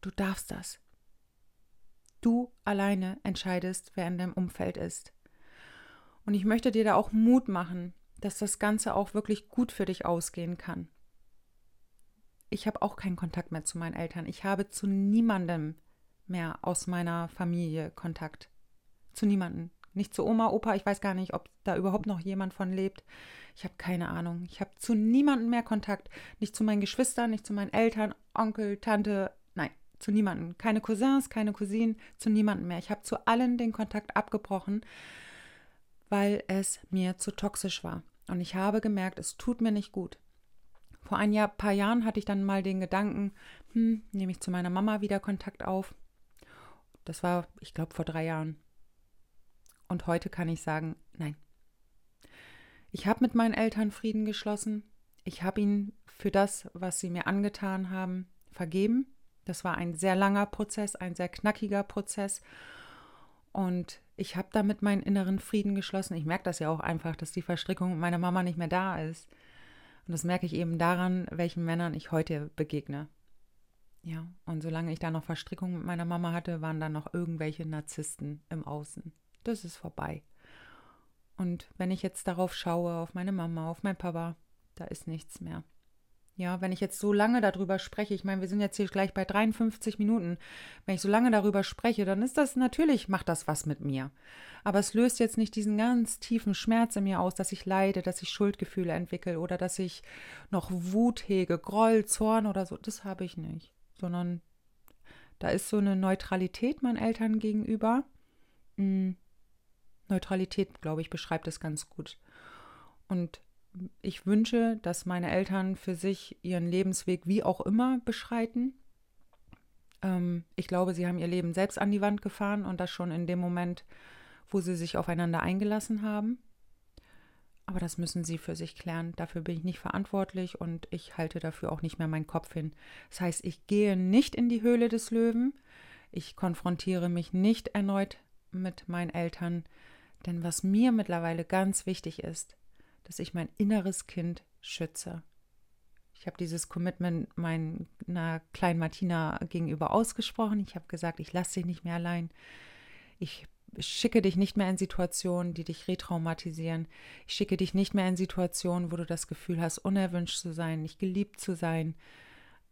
du darfst das. Du alleine entscheidest, wer in deinem Umfeld ist. Und ich möchte dir da auch Mut machen, dass das Ganze auch wirklich gut für dich ausgehen kann ich habe auch keinen Kontakt mehr zu meinen Eltern. Ich habe zu niemandem mehr aus meiner Familie Kontakt. Zu niemandem. Nicht zu Oma, Opa. Ich weiß gar nicht, ob da überhaupt noch jemand von lebt. Ich habe keine Ahnung. Ich habe zu niemandem mehr Kontakt. Nicht zu meinen Geschwistern, nicht zu meinen Eltern, Onkel, Tante. Nein, zu niemandem. Keine Cousins, keine Cousinen, zu niemandem mehr. Ich habe zu allen den Kontakt abgebrochen, weil es mir zu toxisch war. Und ich habe gemerkt, es tut mir nicht gut. Vor ein Jahr, paar Jahren hatte ich dann mal den Gedanken, hm, nehme ich zu meiner Mama wieder Kontakt auf. Das war, ich glaube, vor drei Jahren. Und heute kann ich sagen, nein. Ich habe mit meinen Eltern Frieden geschlossen. Ich habe ihnen für das, was sie mir angetan haben, vergeben. Das war ein sehr langer Prozess, ein sehr knackiger Prozess. Und ich habe damit meinen inneren Frieden geschlossen. Ich merke das ja auch einfach, dass die Verstrickung meiner Mama nicht mehr da ist. Und das merke ich eben daran, welchen Männern ich heute begegne. Ja, und solange ich da noch Verstrickungen mit meiner Mama hatte, waren da noch irgendwelche Narzissten im Außen. Das ist vorbei. Und wenn ich jetzt darauf schaue, auf meine Mama, auf meinen Papa, da ist nichts mehr. Ja, wenn ich jetzt so lange darüber spreche, ich meine, wir sind jetzt hier gleich bei 53 Minuten, wenn ich so lange darüber spreche, dann ist das natürlich, macht das was mit mir. Aber es löst jetzt nicht diesen ganz tiefen Schmerz in mir aus, dass ich leide, dass ich Schuldgefühle entwickle oder dass ich noch Wut hege, Groll, Zorn oder so. Das habe ich nicht. Sondern da ist so eine Neutralität meinen Eltern gegenüber. Hm. Neutralität, glaube ich, beschreibt es ganz gut. Und ich wünsche, dass meine Eltern für sich ihren Lebensweg wie auch immer beschreiten. Ähm, ich glaube, sie haben ihr Leben selbst an die Wand gefahren und das schon in dem Moment, wo sie sich aufeinander eingelassen haben. Aber das müssen sie für sich klären. Dafür bin ich nicht verantwortlich und ich halte dafür auch nicht mehr meinen Kopf hin. Das heißt, ich gehe nicht in die Höhle des Löwen. Ich konfrontiere mich nicht erneut mit meinen Eltern. Denn was mir mittlerweile ganz wichtig ist, dass ich mein inneres Kind schütze. Ich habe dieses Commitment meiner kleinen Martina gegenüber ausgesprochen. Ich habe gesagt, ich lasse dich nicht mehr allein. Ich schicke dich nicht mehr in Situationen, die dich retraumatisieren. Ich schicke dich nicht mehr in Situationen, wo du das Gefühl hast, unerwünscht zu sein, nicht geliebt zu sein,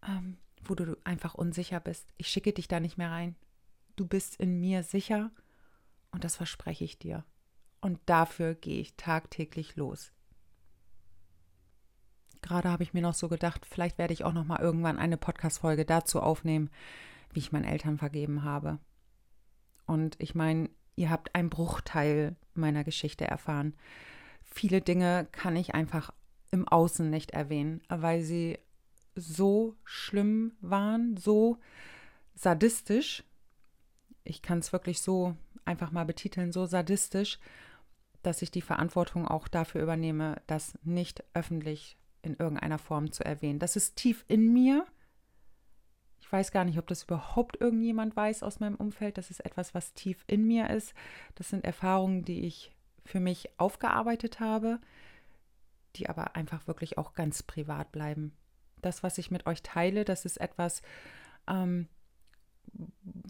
ähm, wo du einfach unsicher bist. Ich schicke dich da nicht mehr rein. Du bist in mir sicher und das verspreche ich dir. Und dafür gehe ich tagtäglich los. Gerade habe ich mir noch so gedacht, vielleicht werde ich auch noch mal irgendwann eine Podcast-Folge dazu aufnehmen, wie ich meinen Eltern vergeben habe. Und ich meine, ihr habt einen Bruchteil meiner Geschichte erfahren. Viele Dinge kann ich einfach im Außen nicht erwähnen, weil sie so schlimm waren, so sadistisch. Ich kann es wirklich so einfach mal betiteln, so sadistisch, dass ich die Verantwortung auch dafür übernehme, das nicht öffentlich in irgendeiner Form zu erwähnen. Das ist tief in mir. Ich weiß gar nicht, ob das überhaupt irgendjemand weiß aus meinem Umfeld. Das ist etwas, was tief in mir ist. Das sind Erfahrungen, die ich für mich aufgearbeitet habe, die aber einfach wirklich auch ganz privat bleiben. Das, was ich mit euch teile, das ist etwas, ähm,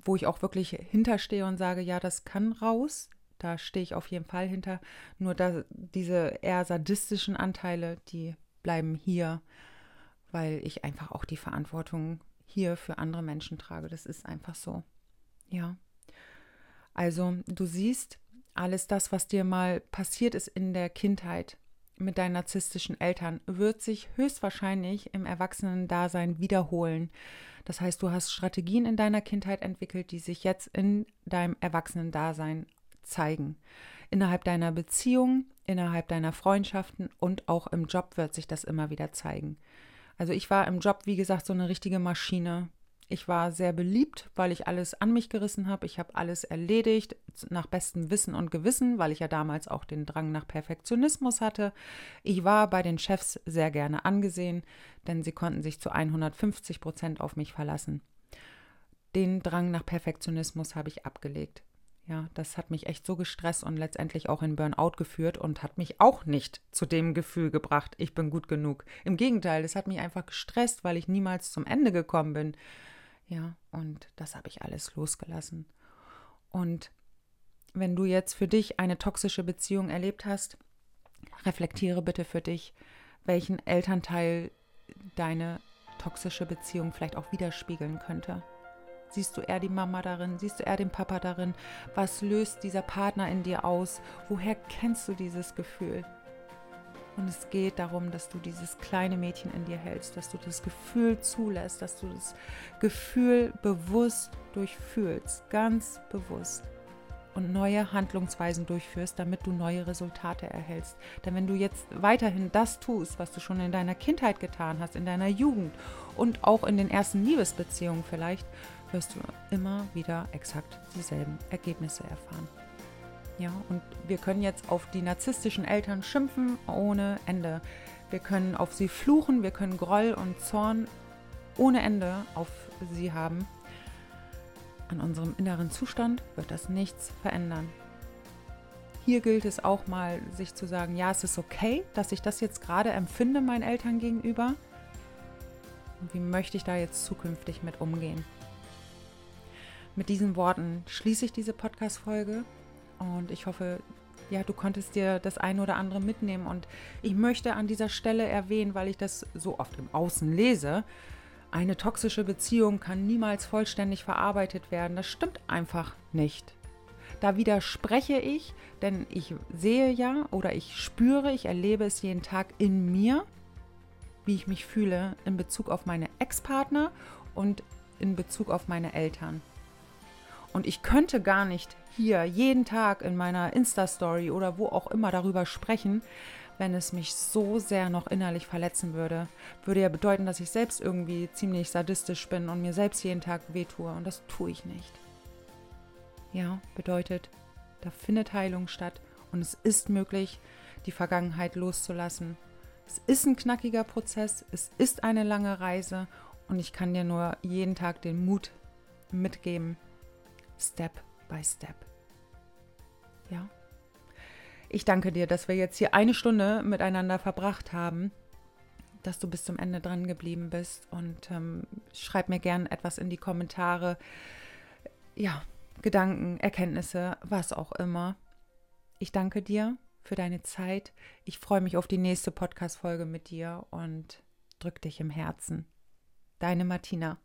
wo ich auch wirklich hinterstehe und sage, ja, das kann raus. Da stehe ich auf jeden Fall hinter. Nur da, diese eher sadistischen Anteile, die bleiben hier, weil ich einfach auch die Verantwortung hier für andere Menschen trage. Das ist einfach so. Ja. Also, du siehst, alles das, was dir mal passiert ist in der Kindheit mit deinen narzisstischen Eltern, wird sich höchstwahrscheinlich im Erwachsenen-Dasein wiederholen. Das heißt, du hast Strategien in deiner Kindheit entwickelt, die sich jetzt in deinem Erwachsenen-Dasein zeigen. Innerhalb deiner Beziehung, innerhalb deiner Freundschaften und auch im Job wird sich das immer wieder zeigen. Also ich war im Job, wie gesagt, so eine richtige Maschine. Ich war sehr beliebt, weil ich alles an mich gerissen habe. Ich habe alles erledigt nach bestem Wissen und Gewissen, weil ich ja damals auch den Drang nach Perfektionismus hatte. Ich war bei den Chefs sehr gerne angesehen, denn sie konnten sich zu 150 Prozent auf mich verlassen. Den Drang nach Perfektionismus habe ich abgelegt. Ja, das hat mich echt so gestresst und letztendlich auch in Burnout geführt und hat mich auch nicht zu dem Gefühl gebracht, ich bin gut genug. Im Gegenteil, es hat mich einfach gestresst, weil ich niemals zum Ende gekommen bin. Ja, und das habe ich alles losgelassen. Und wenn du jetzt für dich eine toxische Beziehung erlebt hast, reflektiere bitte für dich, welchen Elternteil deine toxische Beziehung vielleicht auch widerspiegeln könnte. Siehst du eher die Mama darin? Siehst du eher den Papa darin? Was löst dieser Partner in dir aus? Woher kennst du dieses Gefühl? Und es geht darum, dass du dieses kleine Mädchen in dir hältst, dass du das Gefühl zulässt, dass du das Gefühl bewusst durchfühlst, ganz bewusst und neue Handlungsweisen durchführst, damit du neue Resultate erhältst. Denn wenn du jetzt weiterhin das tust, was du schon in deiner Kindheit getan hast, in deiner Jugend und auch in den ersten Liebesbeziehungen vielleicht, wirst du immer wieder exakt dieselben Ergebnisse erfahren. Ja, und wir können jetzt auf die narzisstischen Eltern schimpfen ohne Ende. Wir können auf sie fluchen, wir können Groll und Zorn ohne Ende auf sie haben. An unserem inneren Zustand wird das nichts verändern. Hier gilt es auch mal, sich zu sagen, ja, es ist okay, dass ich das jetzt gerade empfinde meinen Eltern gegenüber. Und wie möchte ich da jetzt zukünftig mit umgehen? Mit diesen Worten schließe ich diese Podcast-Folge und ich hoffe, ja, du konntest dir das eine oder andere mitnehmen. Und ich möchte an dieser Stelle erwähnen, weil ich das so oft im Außen lese, eine toxische Beziehung kann niemals vollständig verarbeitet werden. Das stimmt einfach nicht. Da widerspreche ich, denn ich sehe ja oder ich spüre, ich erlebe es jeden Tag in mir, wie ich mich fühle in Bezug auf meine Ex-Partner und in Bezug auf meine Eltern. Und ich könnte gar nicht hier jeden Tag in meiner Insta-Story oder wo auch immer darüber sprechen, wenn es mich so sehr noch innerlich verletzen würde. Würde ja bedeuten, dass ich selbst irgendwie ziemlich sadistisch bin und mir selbst jeden Tag wehtue. Und das tue ich nicht. Ja, bedeutet, da findet Heilung statt und es ist möglich, die Vergangenheit loszulassen. Es ist ein knackiger Prozess, es ist eine lange Reise und ich kann dir nur jeden Tag den Mut mitgeben, Step by Step. Ja. Ich danke dir, dass wir jetzt hier eine Stunde miteinander verbracht haben, dass du bis zum Ende dran geblieben bist und ähm, schreib mir gern etwas in die Kommentare. Ja, Gedanken, Erkenntnisse, was auch immer. Ich danke dir für deine Zeit. Ich freue mich auf die nächste Podcast-Folge mit dir und drück dich im Herzen. Deine Martina.